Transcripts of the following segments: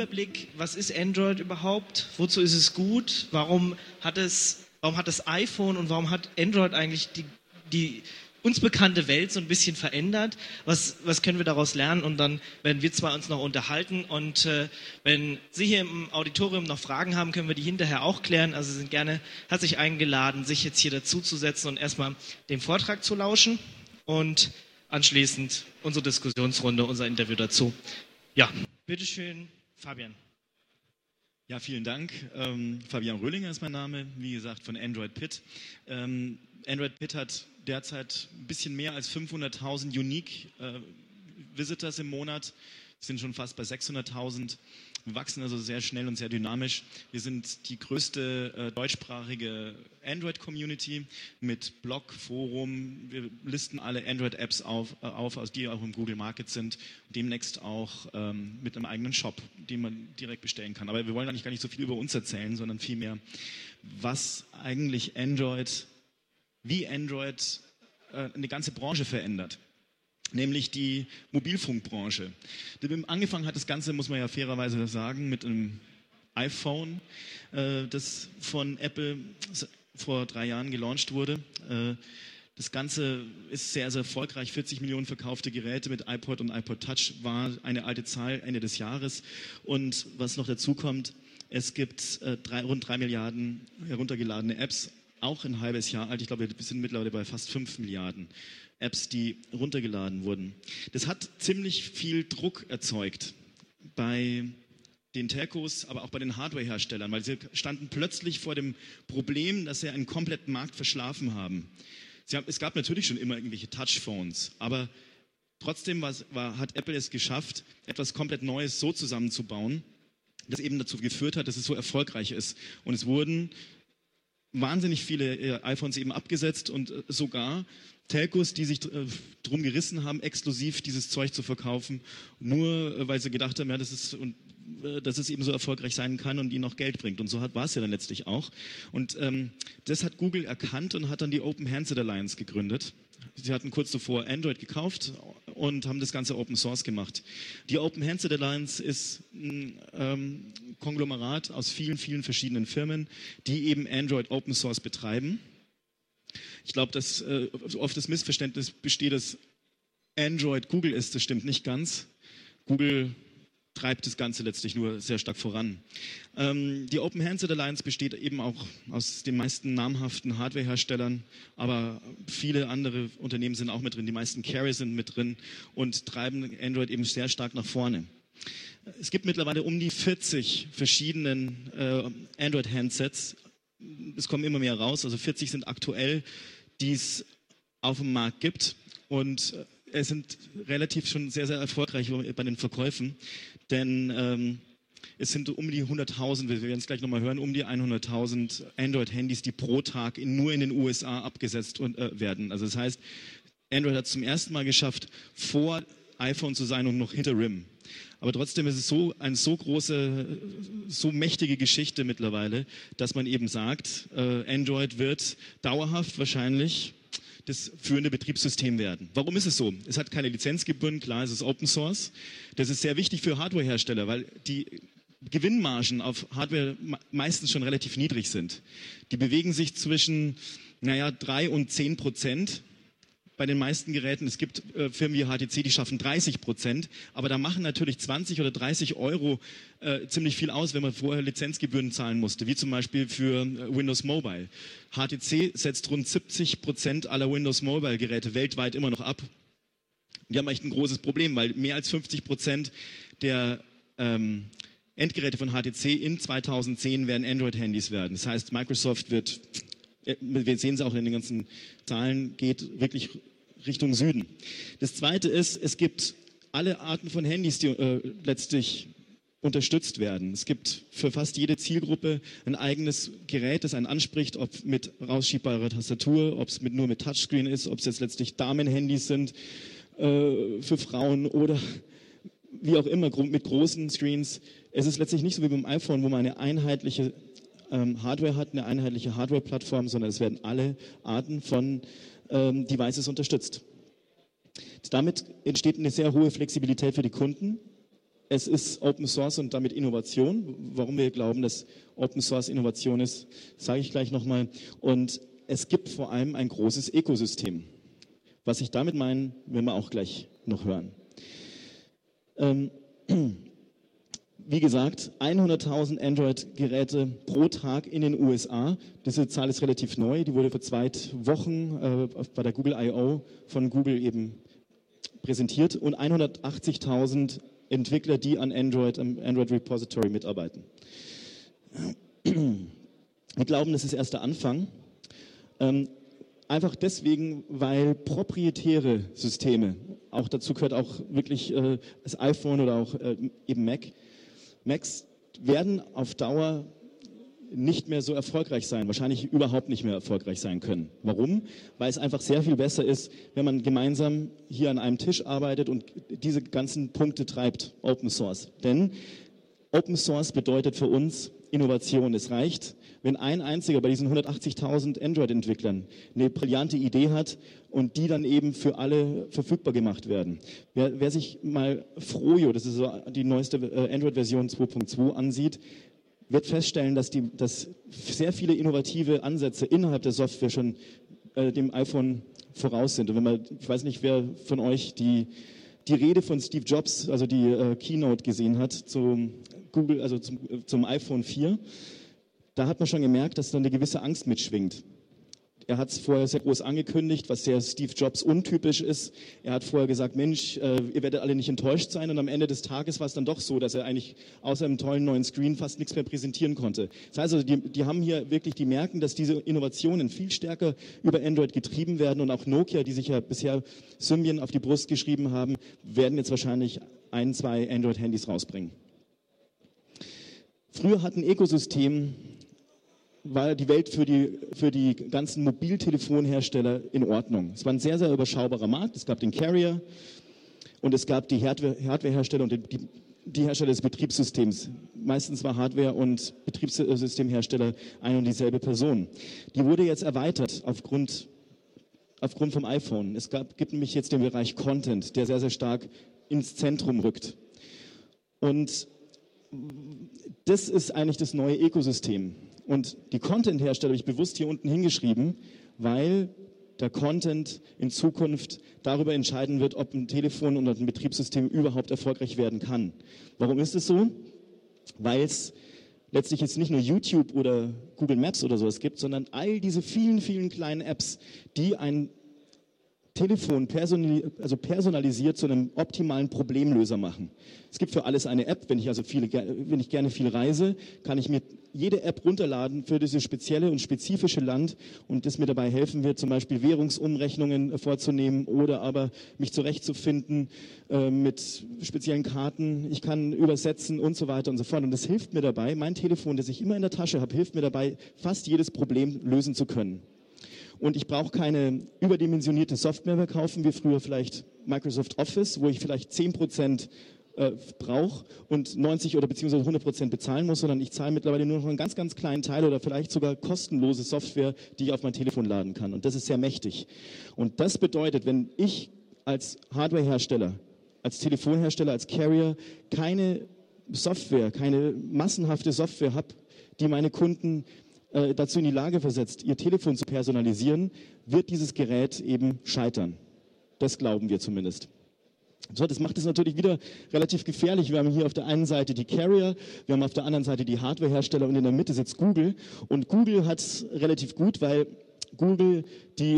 Überblick, was ist Android überhaupt? Wozu ist es gut? Warum hat es, warum hat das iPhone und warum hat Android eigentlich die, die uns bekannte Welt so ein bisschen verändert. Was, was können wir daraus lernen? Und dann werden wir zwei uns noch unterhalten. Und äh, wenn Sie hier im Auditorium noch Fragen haben, können wir die hinterher auch klären. Also Sie sind gerne herzlich eingeladen, sich jetzt hier dazuzusetzen und erstmal dem Vortrag zu lauschen und anschließend unsere Diskussionsrunde, unser Interview dazu. Ja, bitteschön, Fabian. Ja, vielen Dank. Ähm, Fabian Röhlinger ist mein Name, wie gesagt, von Android Pit. Ähm, Android Pit hat derzeit ein bisschen mehr als 500.000 Unique äh, Visitors im Monat, sind schon fast bei 600.000. Wachsen also sehr schnell und sehr dynamisch. Wir sind die größte äh, deutschsprachige Android-Community mit Blog, Forum. Wir listen alle Android-Apps auf, äh, auf, also die auch im Google Market sind. Demnächst auch ähm, mit einem eigenen Shop, den man direkt bestellen kann. Aber wir wollen eigentlich gar nicht so viel über uns erzählen, sondern vielmehr, was eigentlich Android, wie Android äh, eine ganze Branche verändert nämlich die Mobilfunkbranche. Angefangen hat das Ganze, muss man ja fairerweise sagen, mit einem iPhone, äh, das von Apple vor drei Jahren gelauncht wurde. Äh, das Ganze ist sehr, sehr erfolgreich. 40 Millionen verkaufte Geräte mit iPod und iPod Touch war eine alte Zahl Ende des Jahres. Und was noch dazu kommt, es gibt äh, drei, rund drei Milliarden heruntergeladene Apps, auch ein halbes Jahr alt. Ich glaube, wir sind mittlerweile bei fast fünf Milliarden. Apps, die runtergeladen wurden. Das hat ziemlich viel Druck erzeugt bei den Telcos, aber auch bei den Hardwareherstellern, weil sie standen plötzlich vor dem Problem, dass sie einen kompletten Markt verschlafen haben. haben es gab natürlich schon immer irgendwelche Touchphones, aber trotzdem war, war, hat Apple es geschafft, etwas komplett Neues so zusammenzubauen, das eben dazu geführt hat, dass es so erfolgreich ist. Und es wurden wahnsinnig viele äh, iPhones eben abgesetzt und äh, sogar Telcos, die sich äh, drum gerissen haben, exklusiv dieses Zeug zu verkaufen, nur weil sie gedacht haben, ja, das ist und dass es eben so erfolgreich sein kann und ihnen noch Geld bringt. Und so war es ja dann letztlich auch. Und ähm, das hat Google erkannt und hat dann die Open Handset Alliance gegründet. Sie hatten kurz zuvor Android gekauft und haben das Ganze Open Source gemacht. Die Open Handset Alliance ist ein ähm, Konglomerat aus vielen, vielen verschiedenen Firmen, die eben Android Open Source betreiben. Ich glaube, dass äh, oft das Missverständnis besteht, dass Android Google ist. Das stimmt nicht ganz. Google treibt das Ganze letztlich nur sehr stark voran. Ähm, die Open Handset Alliance besteht eben auch aus den meisten namhaften Hardwareherstellern, aber viele andere Unternehmen sind auch mit drin. Die meisten Carrier sind mit drin und treiben Android eben sehr stark nach vorne. Es gibt mittlerweile um die 40 verschiedenen äh, Android-Handsets. Es kommen immer mehr raus, also 40 sind aktuell, die es auf dem Markt gibt. Und äh, es sind relativ schon sehr, sehr erfolgreich bei den Verkäufen, denn ähm, es sind um die 100.000, wir werden es gleich nochmal hören, um die 100.000 Android-Handys, die pro Tag in, nur in den USA abgesetzt und, äh, werden. Also das heißt, Android hat es zum ersten Mal geschafft, vor iPhone zu sein und noch hinter RIM. Aber trotzdem ist es so eine so große, so mächtige Geschichte mittlerweile, dass man eben sagt, äh, Android wird dauerhaft wahrscheinlich das führende Betriebssystem werden. Warum ist es so? Es hat keine Lizenz gebunden, klar, es ist Open Source. Das ist sehr wichtig für Hardwarehersteller, weil die Gewinnmargen auf Hardware meistens schon relativ niedrig sind. Die bewegen sich zwischen, naja, drei und zehn Prozent bei den meisten Geräten. Es gibt äh, Firmen wie HTC, die schaffen 30 Prozent, aber da machen natürlich 20 oder 30 Euro äh, ziemlich viel aus, wenn man vorher Lizenzgebühren zahlen musste, wie zum Beispiel für äh, Windows Mobile. HTC setzt rund 70 Prozent aller Windows Mobile Geräte weltweit immer noch ab. Die haben echt ein großes Problem, weil mehr als 50 Prozent der ähm, Endgeräte von HTC in 2010 werden Android-Handys werden. Das heißt, Microsoft wird, äh, wir sehen es auch in den ganzen Zahlen, geht wirklich Richtung Süden. Das Zweite ist, es gibt alle Arten von Handys, die äh, letztlich unterstützt werden. Es gibt für fast jede Zielgruppe ein eigenes Gerät, das einen anspricht, ob mit rausschiebbarer Tastatur, ob es mit, nur mit Touchscreen ist, ob es jetzt letztlich Damenhandys sind äh, für Frauen oder wie auch immer mit großen Screens. Es ist letztlich nicht so wie beim iPhone, wo man eine einheitliche ähm, Hardware hat, eine einheitliche Hardware-Plattform, sondern es werden alle Arten von ähm, Devices unterstützt. Damit entsteht eine sehr hohe Flexibilität für die Kunden es ist Open Source und damit Innovation. Warum wir glauben, dass Open Source Innovation ist, sage ich gleich nochmal. Und es gibt vor allem ein großes Ökosystem. Was ich damit meine, werden wir auch gleich noch hören. Ähm, wie gesagt, 100.000 Android-Geräte pro Tag in den USA. Diese Zahl ist relativ neu. Die wurde vor zwei Wochen äh, bei der Google I.O. von Google eben präsentiert und 180.000 Entwickler, die an Android, am Android Repository mitarbeiten. Wir glauben, das ist erst der Anfang. Ähm, einfach deswegen, weil proprietäre Systeme, auch dazu gehört auch wirklich äh, das iPhone oder auch äh, eben Mac, Macs werden auf Dauer nicht mehr so erfolgreich sein, wahrscheinlich überhaupt nicht mehr erfolgreich sein können. Warum? Weil es einfach sehr viel besser ist, wenn man gemeinsam hier an einem Tisch arbeitet und diese ganzen Punkte treibt, Open Source. Denn Open Source bedeutet für uns Innovation. Es reicht, wenn ein einziger bei diesen 180.000 Android-Entwicklern eine brillante Idee hat und die dann eben für alle verfügbar gemacht werden. Wer, wer sich mal Frojo, das ist so die neueste äh, Android-Version 2.2 ansieht, wird feststellen, dass, die, dass sehr viele innovative Ansätze innerhalb der Software schon äh, dem iPhone voraus sind. Und wenn man, ich weiß nicht, wer von euch die, die Rede von Steve Jobs, also die äh, Keynote gesehen hat zum Google, also zum, zum iPhone 4, da hat man schon gemerkt, dass da eine gewisse Angst mitschwingt. Er hat es vorher sehr groß angekündigt, was sehr Steve Jobs untypisch ist. Er hat vorher gesagt, Mensch, äh, ihr werdet alle nicht enttäuscht sein. Und am Ende des Tages war es dann doch so, dass er eigentlich außer einem tollen neuen Screen fast nichts mehr präsentieren konnte. Das heißt also, die, die haben hier wirklich, die merken, dass diese Innovationen viel stärker über Android getrieben werden. Und auch Nokia, die sich ja bisher Symbian auf die Brust geschrieben haben, werden jetzt wahrscheinlich ein, zwei Android-Handys rausbringen. Früher hat ein Ökosystem war die Welt für die, für die ganzen Mobiltelefonhersteller in Ordnung. Es war ein sehr, sehr überschaubarer Markt. Es gab den Carrier und es gab die Hardwarehersteller und die, die Hersteller des Betriebssystems. Meistens war Hardware- und Betriebssystemhersteller eine und dieselbe Person. Die wurde jetzt erweitert aufgrund, aufgrund vom iPhone. Es gab, gibt nämlich jetzt den Bereich Content, der sehr, sehr stark ins Zentrum rückt. Und das ist eigentlich das neue Ökosystem. Und die Content-Hersteller habe ich bewusst hier unten hingeschrieben, weil der Content in Zukunft darüber entscheiden wird, ob ein Telefon oder ein Betriebssystem überhaupt erfolgreich werden kann. Warum ist es so? Weil es letztlich jetzt nicht nur YouTube oder Google Maps oder sowas gibt, sondern all diese vielen, vielen kleinen Apps, die ein Telefon also personalisiert zu einem optimalen Problemlöser machen. Es gibt für alles eine App. Wenn ich also viele, wenn ich gerne viel reise, kann ich mir jede App runterladen für dieses spezielle und spezifische Land und das mir dabei helfen wird, zum Beispiel Währungsumrechnungen vorzunehmen oder aber mich zurechtzufinden äh, mit speziellen Karten. Ich kann übersetzen und so weiter und so fort. Und das hilft mir dabei, mein Telefon, das ich immer in der Tasche habe, hilft mir dabei, fast jedes Problem lösen zu können. Und ich brauche keine überdimensionierte Software mehr kaufen, wie früher vielleicht Microsoft Office, wo ich vielleicht 10 Prozent äh, brauche und 90 oder beziehungsweise 100 Prozent bezahlen muss, sondern ich zahle mittlerweile nur noch einen ganz, ganz kleinen Teil oder vielleicht sogar kostenlose Software, die ich auf mein Telefon laden kann. Und das ist sehr mächtig. Und das bedeutet, wenn ich als Hardwarehersteller, als Telefonhersteller, als Carrier keine Software, keine massenhafte Software habe, die meine Kunden äh, dazu in die Lage versetzt, ihr Telefon zu personalisieren, wird dieses Gerät eben scheitern. Das glauben wir zumindest. So, das macht es natürlich wieder relativ gefährlich. Wir haben hier auf der einen Seite die Carrier, wir haben auf der anderen Seite die Hardwarehersteller und in der Mitte sitzt Google. Und Google hat es relativ gut, weil Google die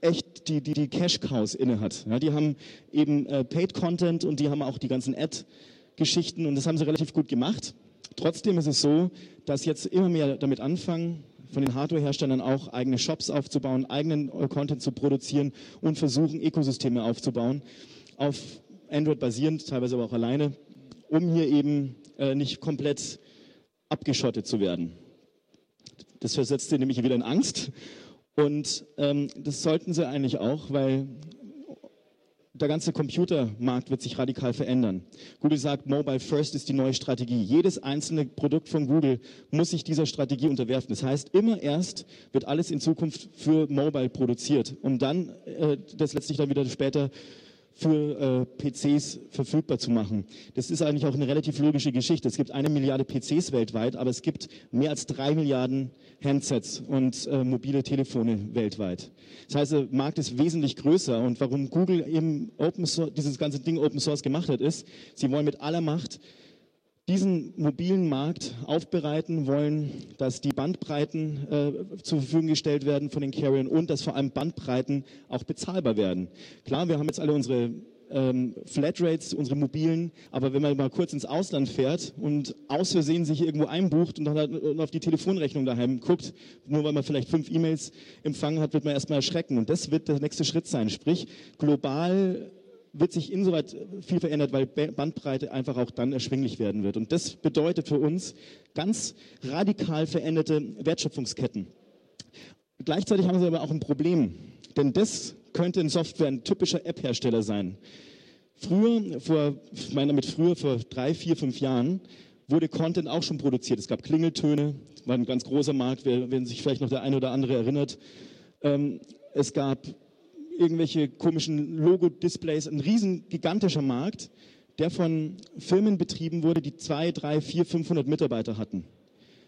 echt die, die, die Cash-Cows inne hat. Ja, die haben eben äh, Paid Content und die haben auch die ganzen Ad-Geschichten und das haben sie relativ gut gemacht. Trotzdem ist es so, dass jetzt immer mehr damit anfangen, von den Hardware-Herstellern auch eigene Shops aufzubauen, eigenen äh, Content zu produzieren und versuchen, Ökosysteme aufzubauen, auf Android basierend, teilweise aber auch alleine, um hier eben äh, nicht komplett abgeschottet zu werden. Das versetzt sie nämlich wieder in Angst. Und ähm, das sollten sie eigentlich auch, weil der ganze Computermarkt wird sich radikal verändern. Google sagt, Mobile First ist die neue Strategie. Jedes einzelne Produkt von Google muss sich dieser Strategie unterwerfen. Das heißt, immer erst wird alles in Zukunft für Mobile produziert, um dann äh, das letztlich dann wieder später für äh, PCs verfügbar zu machen. Das ist eigentlich auch eine relativ logische Geschichte. Es gibt eine Milliarde PCs weltweit, aber es gibt mehr als drei Milliarden Handsets und äh, mobile Telefone weltweit. Das heißt, der Markt ist wesentlich größer und warum Google eben Open dieses ganze Ding Open Source gemacht hat, ist, sie wollen mit aller Macht diesen mobilen Markt aufbereiten, wollen, dass die Bandbreiten äh, zur Verfügung gestellt werden von den Carriern und dass vor allem Bandbreiten auch bezahlbar werden. Klar, wir haben jetzt alle unsere ähm, Flatrates, unsere mobilen, aber wenn man mal kurz ins Ausland fährt und aus Versehen sich irgendwo einbucht und dann auf die Telefonrechnung daheim guckt, nur weil man vielleicht fünf E-Mails empfangen hat, wird man erstmal erschrecken. Und das wird der nächste Schritt sein. Sprich, global wird sich insoweit viel verändert, weil Bandbreite einfach auch dann erschwinglich werden wird. Und das bedeutet für uns ganz radikal veränderte Wertschöpfungsketten. Gleichzeitig haben sie aber auch ein Problem, denn das könnte in Software ein typischer App-Hersteller sein. Früher, vor, ich meine mit früher, vor drei, vier, fünf Jahren, wurde Content auch schon produziert. Es gab Klingeltöne, war ein ganz großer Markt, wenn sich vielleicht noch der eine oder andere erinnert. Ähm, es gab irgendwelche komischen Logo-Displays, ein riesen gigantischer Markt, der von Firmen betrieben wurde, die zwei, drei, vier, 500 Mitarbeiter hatten.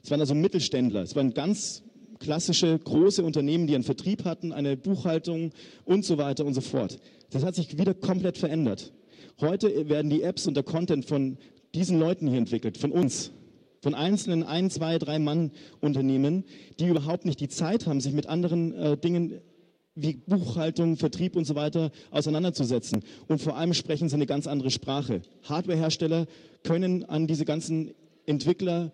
Es waren also Mittelständler, es waren ganz klassische große Unternehmen, die einen Vertrieb hatten, eine Buchhaltung und so weiter und so fort. Das hat sich wieder komplett verändert. Heute werden die Apps und der Content von diesen Leuten hier entwickelt, von uns, von einzelnen ein, zwei, drei Mann Unternehmen, die überhaupt nicht die Zeit haben, sich mit anderen äh, Dingen wie Buchhaltung, Vertrieb und so weiter auseinanderzusetzen. Und vor allem sprechen sie eine ganz andere Sprache. Hardwarehersteller können an diese ganzen Entwickler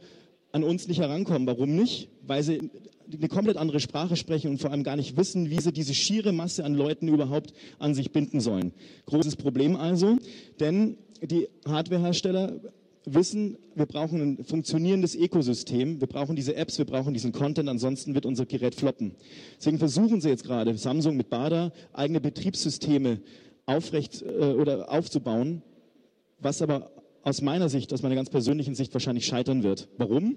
an uns nicht herankommen. Warum nicht? Weil sie eine komplett andere Sprache sprechen und vor allem gar nicht wissen, wie sie diese schiere Masse an Leuten überhaupt an sich binden sollen. Großes Problem also, denn die Hardwarehersteller wissen, wir brauchen ein funktionierendes Ökosystem, wir brauchen diese Apps, wir brauchen diesen Content, ansonsten wird unser Gerät floppen. Deswegen versuchen sie jetzt gerade, Samsung mit BADA, eigene Betriebssysteme aufrecht äh, oder aufzubauen, was aber aus meiner Sicht, aus meiner ganz persönlichen Sicht wahrscheinlich scheitern wird. Warum?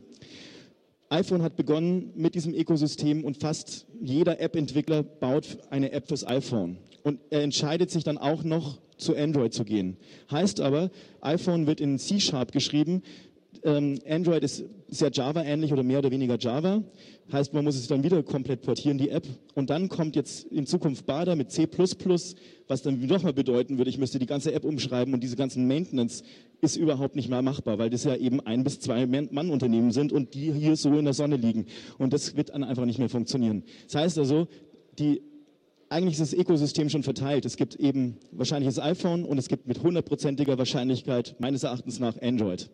iPhone hat begonnen mit diesem Ökosystem und fast jeder App-Entwickler baut eine App fürs iPhone. Und er entscheidet sich dann auch noch, zu Android zu gehen. Heißt aber, iPhone wird in C-Sharp geschrieben. Ähm, Android ist sehr Java-ähnlich oder mehr oder weniger Java. Heißt, man muss es dann wieder komplett portieren, die App. Und dann kommt jetzt in Zukunft BADA mit C++, was dann nochmal bedeuten würde, ich müsste die ganze App umschreiben und diese ganzen Maintenance ist überhaupt nicht mehr machbar, weil das ja eben ein bis zwei Mann-Unternehmen sind und die hier so in der Sonne liegen. Und das wird dann einfach nicht mehr funktionieren. Das heißt also, die eigentlich ist das Ökosystem schon verteilt. Es gibt eben wahrscheinlich das iPhone und es gibt mit hundertprozentiger Wahrscheinlichkeit meines Erachtens nach Android.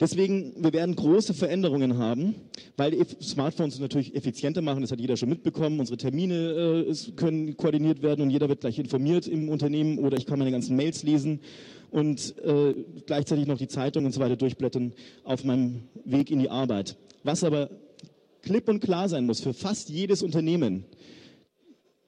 Deswegen, wir werden große Veränderungen haben, weil die Smartphones natürlich effizienter machen, das hat jeder schon mitbekommen. Unsere Termine äh, können koordiniert werden und jeder wird gleich informiert im Unternehmen oder ich kann meine ganzen Mails lesen und äh, gleichzeitig noch die Zeitung und so weiter durchblättern auf meinem Weg in die Arbeit. Was aber klipp und klar sein muss für fast jedes Unternehmen,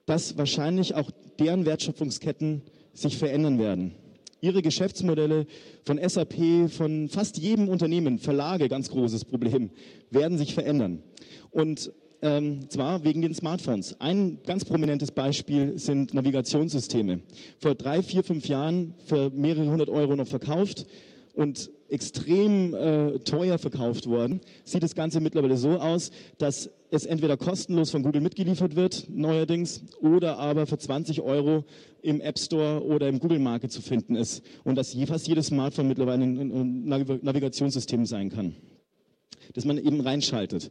dass wahrscheinlich auch deren Wertschöpfungsketten sich verändern werden. Ihre Geschäftsmodelle von SAP, von fast jedem Unternehmen, Verlage, ganz großes Problem, werden sich verändern. Und ähm, zwar wegen den Smartphones. Ein ganz prominentes Beispiel sind Navigationssysteme. Vor drei, vier, fünf Jahren für mehrere hundert Euro noch verkauft und extrem äh, teuer verkauft worden, sieht das Ganze mittlerweile so aus, dass es entweder kostenlos von Google mitgeliefert wird, neuerdings, oder aber für 20 Euro im App Store oder im Google Market zu finden ist und dass fast jedes Smartphone mittlerweile ein Navigationssystem sein kann, das man eben reinschaltet.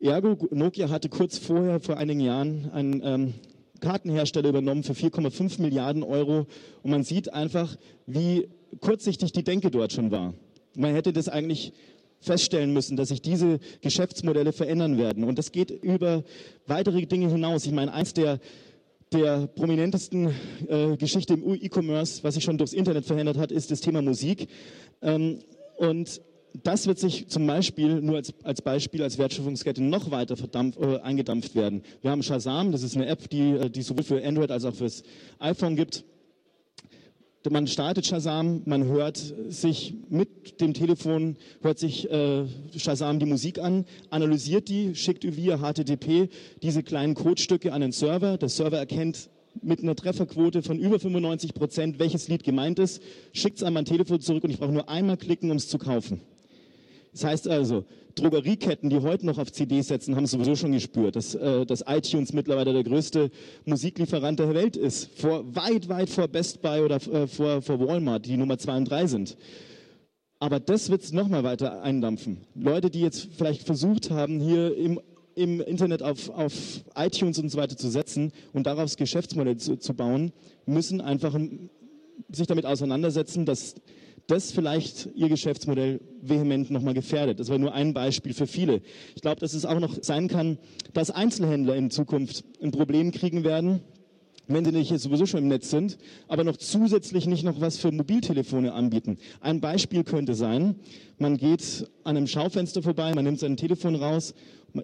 Ergo, Nokia hatte kurz vorher, vor einigen Jahren, einen ähm, Kartenhersteller übernommen für 4,5 Milliarden Euro und man sieht einfach, wie kurzsichtig die Denke dort schon war. Man hätte das eigentlich feststellen müssen, dass sich diese Geschäftsmodelle verändern werden. Und das geht über weitere Dinge hinaus. Ich meine, eins der, der prominentesten äh, Geschichte im E-Commerce, was sich schon durchs Internet verändert hat, ist das Thema Musik. Ähm, und das wird sich zum Beispiel nur als, als Beispiel als Wertschöpfungskette noch weiter verdampf, äh, eingedampft werden. Wir haben Shazam, das ist eine App, die, äh, die sowohl für Android als auch fürs iPhone gibt man startet Shazam, man hört sich mit dem Telefon, hört sich äh, Shazam die Musik an, analysiert die, schickt via HTTP diese kleinen Codestücke an den Server. Der Server erkennt mit einer Trefferquote von über 95 Prozent, welches Lied gemeint ist, schickt es an mein Telefon zurück und ich brauche nur einmal klicken, um es zu kaufen. Das heißt also, Drogerieketten, die heute noch auf CDs setzen, haben sowieso schon gespürt, dass, äh, dass iTunes mittlerweile der größte Musiklieferant der Welt ist. Vor, weit, weit vor Best Buy oder äh, vor, vor Walmart, die Nummer zwei und drei sind. Aber das wird es nochmal weiter eindampfen. Leute, die jetzt vielleicht versucht haben, hier im, im Internet auf, auf iTunes und so weiter zu setzen und darauf das Geschäftsmodell zu, zu bauen, müssen einfach sich damit auseinandersetzen, dass das vielleicht ihr Geschäftsmodell vehement nochmal gefährdet. Das war nur ein Beispiel für viele. Ich glaube, dass es auch noch sein kann, dass Einzelhändler in Zukunft ein Problem kriegen werden, wenn sie nicht sowieso schon im Netz sind, aber noch zusätzlich nicht noch was für Mobiltelefone anbieten. Ein Beispiel könnte sein, man geht an einem Schaufenster vorbei, man nimmt sein Telefon raus,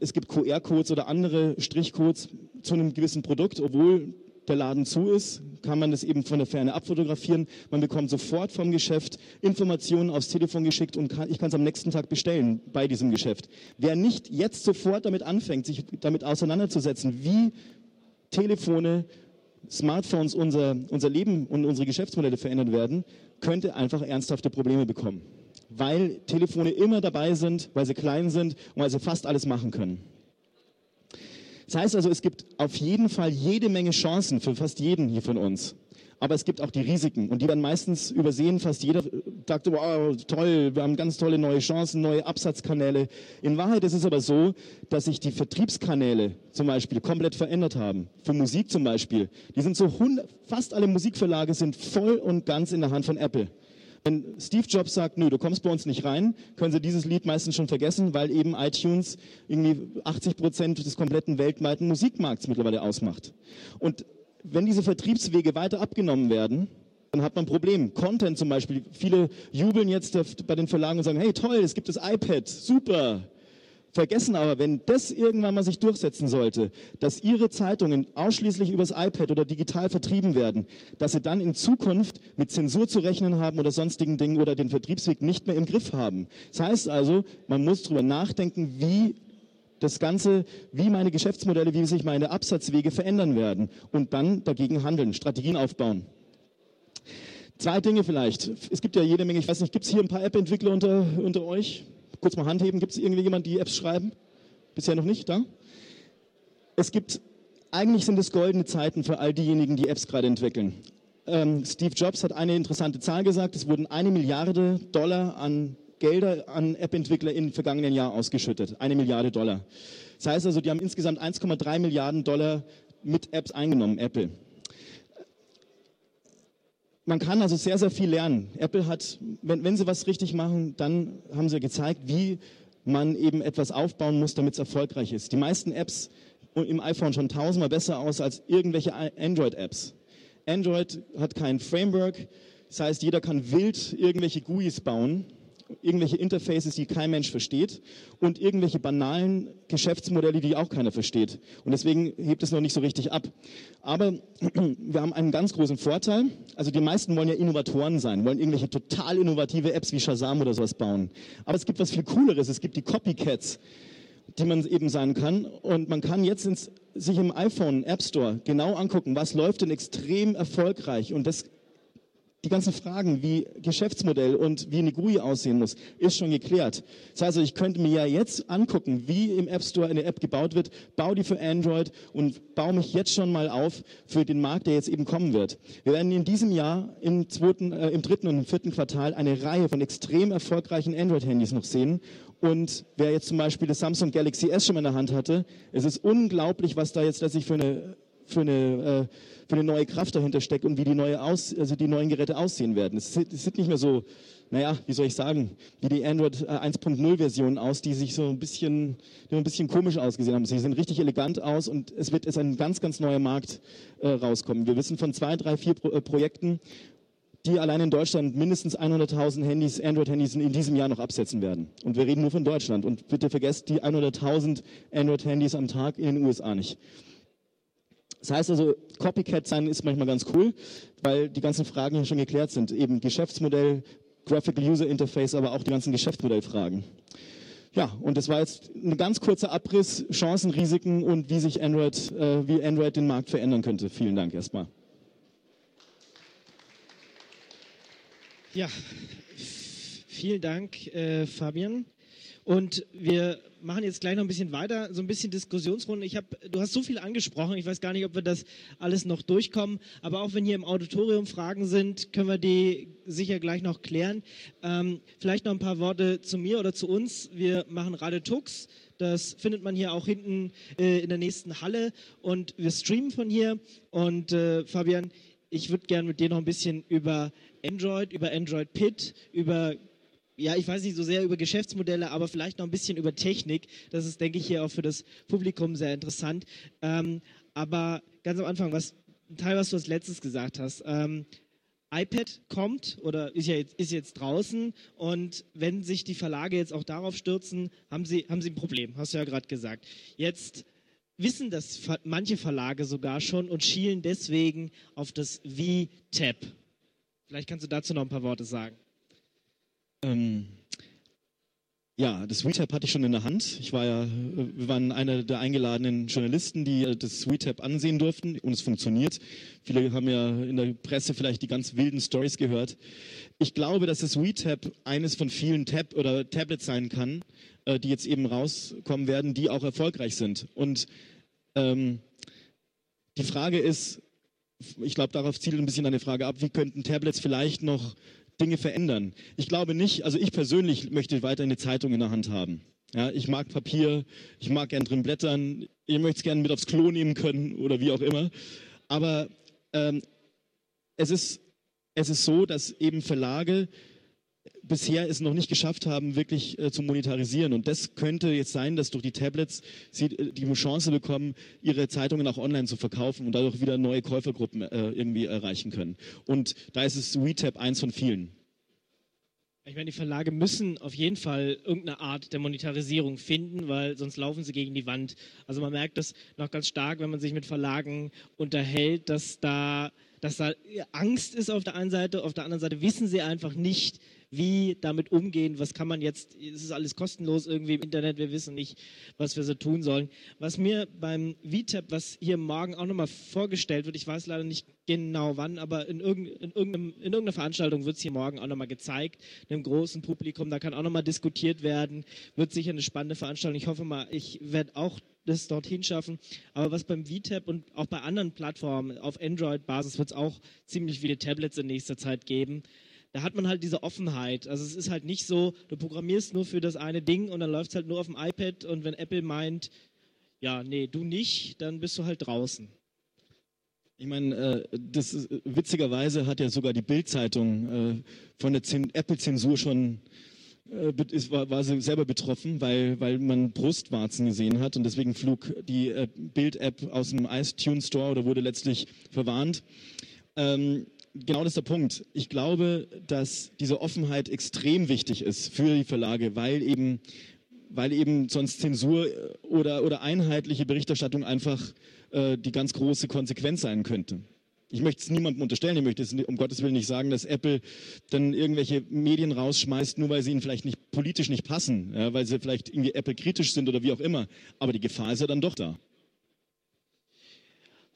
es gibt QR-Codes oder andere Strichcodes zu einem gewissen Produkt, obwohl der Laden zu ist, kann man das eben von der Ferne abfotografieren. Man bekommt sofort vom Geschäft Informationen aufs Telefon geschickt und kann, ich kann es am nächsten Tag bestellen bei diesem Geschäft. Wer nicht jetzt sofort damit anfängt, sich damit auseinanderzusetzen, wie Telefone, Smartphones unser, unser Leben und unsere Geschäftsmodelle verändern werden, könnte einfach ernsthafte Probleme bekommen. Weil Telefone immer dabei sind, weil sie klein sind und weil sie fast alles machen können. Das heißt also, es gibt auf jeden Fall jede Menge Chancen für fast jeden hier von uns. Aber es gibt auch die Risiken und die werden meistens übersehen. Fast jeder dachte, wow, toll, wir haben ganz tolle neue Chancen, neue Absatzkanäle. In Wahrheit ist es aber so, dass sich die Vertriebskanäle zum Beispiel komplett verändert haben. Für Musik zum Beispiel. Die sind so, 100, fast alle Musikverlage sind voll und ganz in der Hand von Apple. Wenn Steve Jobs sagt, nö, du kommst bei uns nicht rein, können Sie dieses Lied meistens schon vergessen, weil eben iTunes irgendwie 80 Prozent des kompletten weltweiten Musikmarkts mittlerweile ausmacht. Und wenn diese Vertriebswege weiter abgenommen werden, dann hat man ein Problem. Content zum Beispiel. Viele jubeln jetzt bei den Verlagen und sagen, hey toll, es gibt das iPad, super vergessen aber, wenn das irgendwann mal sich durchsetzen sollte, dass ihre Zeitungen ausschließlich übers iPad oder digital vertrieben werden, dass sie dann in Zukunft mit Zensur zu rechnen haben oder sonstigen Dingen oder den Vertriebsweg nicht mehr im Griff haben. Das heißt also, man muss darüber nachdenken, wie das Ganze, wie meine Geschäftsmodelle, wie sich meine Absatzwege verändern werden und dann dagegen handeln, Strategien aufbauen. Zwei Dinge vielleicht. Es gibt ja jede Menge, ich weiß nicht, gibt es hier ein paar App-Entwickler unter, unter euch? Kurz mal Hand Gibt es irgendwie jemanden, die Apps schreiben? Bisher noch nicht, da? Es gibt, eigentlich sind es goldene Zeiten für all diejenigen, die Apps gerade entwickeln. Ähm, Steve Jobs hat eine interessante Zahl gesagt. Es wurden eine Milliarde Dollar an Gelder an App-Entwickler im vergangenen Jahr ausgeschüttet. Eine Milliarde Dollar. Das heißt also, die haben insgesamt 1,3 Milliarden Dollar mit Apps eingenommen, Apple man kann also sehr, sehr viel lernen. Apple hat, wenn, wenn sie was richtig machen, dann haben sie gezeigt, wie man eben etwas aufbauen muss, damit es erfolgreich ist. Die meisten Apps im iPhone schon tausendmal besser aus als irgendwelche Android-Apps. Android hat kein Framework, das heißt, jeder kann wild irgendwelche GUIs bauen irgendwelche Interfaces, die kein Mensch versteht und irgendwelche banalen Geschäftsmodelle, die auch keiner versteht. Und deswegen hebt es noch nicht so richtig ab. Aber wir haben einen ganz großen Vorteil. Also die meisten wollen ja Innovatoren sein, wollen irgendwelche total innovative Apps wie Shazam oder sowas bauen. Aber es gibt was viel Cooleres. Es gibt die Copycats die man eben sein kann. Und man kann jetzt ins, sich im iPhone App Store genau angucken, was läuft denn extrem erfolgreich. Und das die ganzen Fragen, wie Geschäftsmodell und wie eine GUI aussehen muss, ist schon geklärt. Das heißt, ich könnte mir ja jetzt angucken, wie im App Store eine App gebaut wird, baue die für Android und baue mich jetzt schon mal auf für den Markt, der jetzt eben kommen wird. Wir werden in diesem Jahr im, zweiten, äh, im dritten und im vierten Quartal eine Reihe von extrem erfolgreichen Android-Handys noch sehen. Und wer jetzt zum Beispiel das Samsung Galaxy S schon mal in der Hand hatte, es ist unglaublich, was da jetzt letztlich für eine für eine, äh, für eine neue Kraft dahinter steckt und wie die, neue aus, also die neuen Geräte aussehen werden. Es es sieht nicht mehr so, naja, wie soll ich sagen, wie die Android 1.0 Version aus, die sich so ein bisschen, die ein bisschen komisch ausgesehen haben. Sie sehen richtig elegant aus und es wird jetzt ein ganz, ganz neuer Markt äh, rauskommen. Wir wissen von zwei, drei, vier Pro äh, Projekten, die allein in Deutschland mindestens 100.000 Handys, Android-Handys in diesem Jahr noch absetzen werden. Und wir reden nur von Deutschland. Und bitte vergesst die 100.000 Android-Handys am Tag in den USA nicht. Das heißt also, Copycat sein ist manchmal ganz cool, weil die ganzen Fragen hier schon geklärt sind. Eben Geschäftsmodell, Graphical User Interface, aber auch die ganzen Geschäftsmodellfragen. Ja, und das war jetzt ein ganz kurzer Abriss, Chancen, Risiken und wie sich Android, äh, wie Android den Markt verändern könnte. Vielen Dank erstmal. Ja, vielen Dank, äh, Fabian. Und wir machen jetzt gleich noch ein bisschen weiter, so ein bisschen Diskussionsrunde. Ich hab, du hast so viel angesprochen, ich weiß gar nicht, ob wir das alles noch durchkommen, aber auch wenn hier im Auditorium Fragen sind, können wir die sicher gleich noch klären. Ähm, vielleicht noch ein paar Worte zu mir oder zu uns. Wir machen Radio Tux. Das findet man hier auch hinten äh, in der nächsten Halle und wir streamen von hier. Und äh, Fabian, ich würde gerne mit dir noch ein bisschen über Android, über Android Pit, über ja, ich weiß nicht so sehr über Geschäftsmodelle, aber vielleicht noch ein bisschen über Technik. Das ist, denke ich, hier auch für das Publikum sehr interessant. Ähm, aber ganz am Anfang, was ein Teil, was du als letztes gesagt hast. Ähm, iPad kommt oder ist, ja jetzt, ist jetzt draußen und wenn sich die Verlage jetzt auch darauf stürzen, haben sie, haben sie ein Problem, hast du ja gerade gesagt. Jetzt wissen das manche Verlage sogar schon und schielen deswegen auf das V-Tab. Vielleicht kannst du dazu noch ein paar Worte sagen. Ähm, ja, das WeTap hatte ich schon in der Hand. Ich war ja, wir waren einer der eingeladenen Journalisten, die äh, das WeTap ansehen durften und es funktioniert. Viele haben ja in der Presse vielleicht die ganz wilden Stories gehört. Ich glaube, dass das WeTap eines von vielen Tab oder Tablets sein kann, äh, die jetzt eben rauskommen werden, die auch erfolgreich sind. Und ähm, die Frage ist, ich glaube, darauf zielt ein bisschen eine Frage ab, wie könnten Tablets vielleicht noch Dinge verändern. Ich glaube nicht, also ich persönlich möchte weiter eine Zeitung in der Hand haben. Ja, ich mag Papier, ich mag gern drin blättern, ich möchte es gerne mit aufs Klo nehmen können oder wie auch immer. Aber ähm, es, ist, es ist so, dass eben Verlage bisher es noch nicht geschafft haben, wirklich äh, zu monetarisieren. Und das könnte jetzt sein, dass durch die Tablets sie äh, die Chance bekommen, ihre Zeitungen auch online zu verkaufen und dadurch wieder neue Käufergruppen äh, irgendwie erreichen können. Und da ist es WeTap eins von vielen. Ich meine, die Verlage müssen auf jeden Fall irgendeine Art der Monetarisierung finden, weil sonst laufen sie gegen die Wand. Also man merkt das noch ganz stark, wenn man sich mit Verlagen unterhält, dass da, dass da Angst ist auf der einen Seite, auf der anderen Seite wissen sie einfach nicht, wie damit umgehen, was kann man jetzt, es ist alles kostenlos irgendwie im Internet, wir wissen nicht, was wir so tun sollen. Was mir beim VTAP, was hier morgen auch nochmal vorgestellt wird, ich weiß leider nicht genau wann, aber in, irgendeiner Veranstaltung wird es hier morgen auch nochmal gezeigt, einem großen Publikum, da kann auch nochmal diskutiert werden, wird sicher eine spannende Veranstaltung. Ich hoffe mal, ich werde auch das dorthin schaffen. Aber was beim VTAP und auch bei anderen Plattformen auf Android-Basis wird es auch ziemlich viele Tablets in nächster Zeit geben da hat man halt diese Offenheit. Also es ist halt nicht so, du programmierst nur für das eine Ding und dann läuft es halt nur auf dem iPad und wenn Apple meint, ja, nee, du nicht, dann bist du halt draußen. Ich meine, äh, das ist, witzigerweise hat ja sogar die Bild-Zeitung äh, von der Apple-Zensur schon äh, war, sie selber betroffen, weil, weil man Brustwarzen gesehen hat und deswegen flog die Bild-App aus dem iTunes Store oder wurde letztlich verwarnt. Ähm, genau das ist der Punkt. Ich glaube, dass diese Offenheit extrem wichtig ist für die Verlage, weil eben, weil eben sonst Zensur oder, oder einheitliche Berichterstattung einfach äh, die ganz große Konsequenz sein könnte. Ich möchte es niemandem unterstellen, ich möchte es um Gottes Willen nicht sagen, dass Apple dann irgendwelche Medien rausschmeißt, nur weil sie ihnen vielleicht nicht politisch nicht passen, ja, weil sie vielleicht irgendwie Apple kritisch sind oder wie auch immer. Aber die Gefahr ist ja dann doch da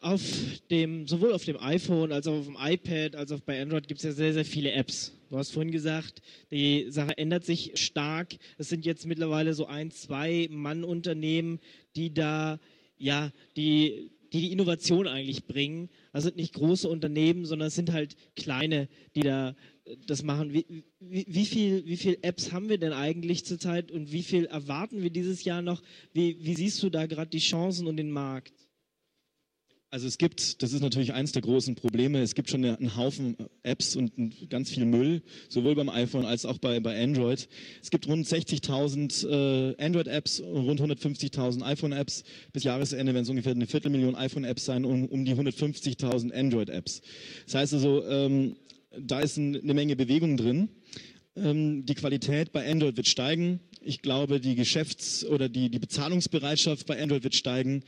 auf dem, sowohl auf dem iPhone als auch auf dem iPad als auch bei Android gibt es ja sehr, sehr viele Apps. Du hast vorhin gesagt, die Sache ändert sich stark. Es sind jetzt mittlerweile so ein, zwei Mann-Unternehmen, die da, ja, die, die die Innovation eigentlich bringen. Also sind nicht große Unternehmen, sondern es sind halt kleine, die da das machen. Wie, wie, wie, viel, wie viel Apps haben wir denn eigentlich zurzeit und wie viel erwarten wir dieses Jahr noch? Wie, wie siehst du da gerade die Chancen und den Markt? Also es gibt, das ist natürlich eins der großen Probleme, es gibt schon einen Haufen Apps und ganz viel Müll, sowohl beim iPhone als auch bei, bei Android. Es gibt rund 60.000 äh, Android-Apps und rund 150.000 iPhone-Apps. Bis Jahresende werden es ungefähr eine Viertelmillion iPhone-Apps sein und um die 150.000 Android-Apps. Das heißt also, ähm, da ist ein, eine Menge Bewegung drin. Ähm, die Qualität bei Android wird steigen. Ich glaube, die Geschäfts- oder die, die Bezahlungsbereitschaft bei Android wird steigen.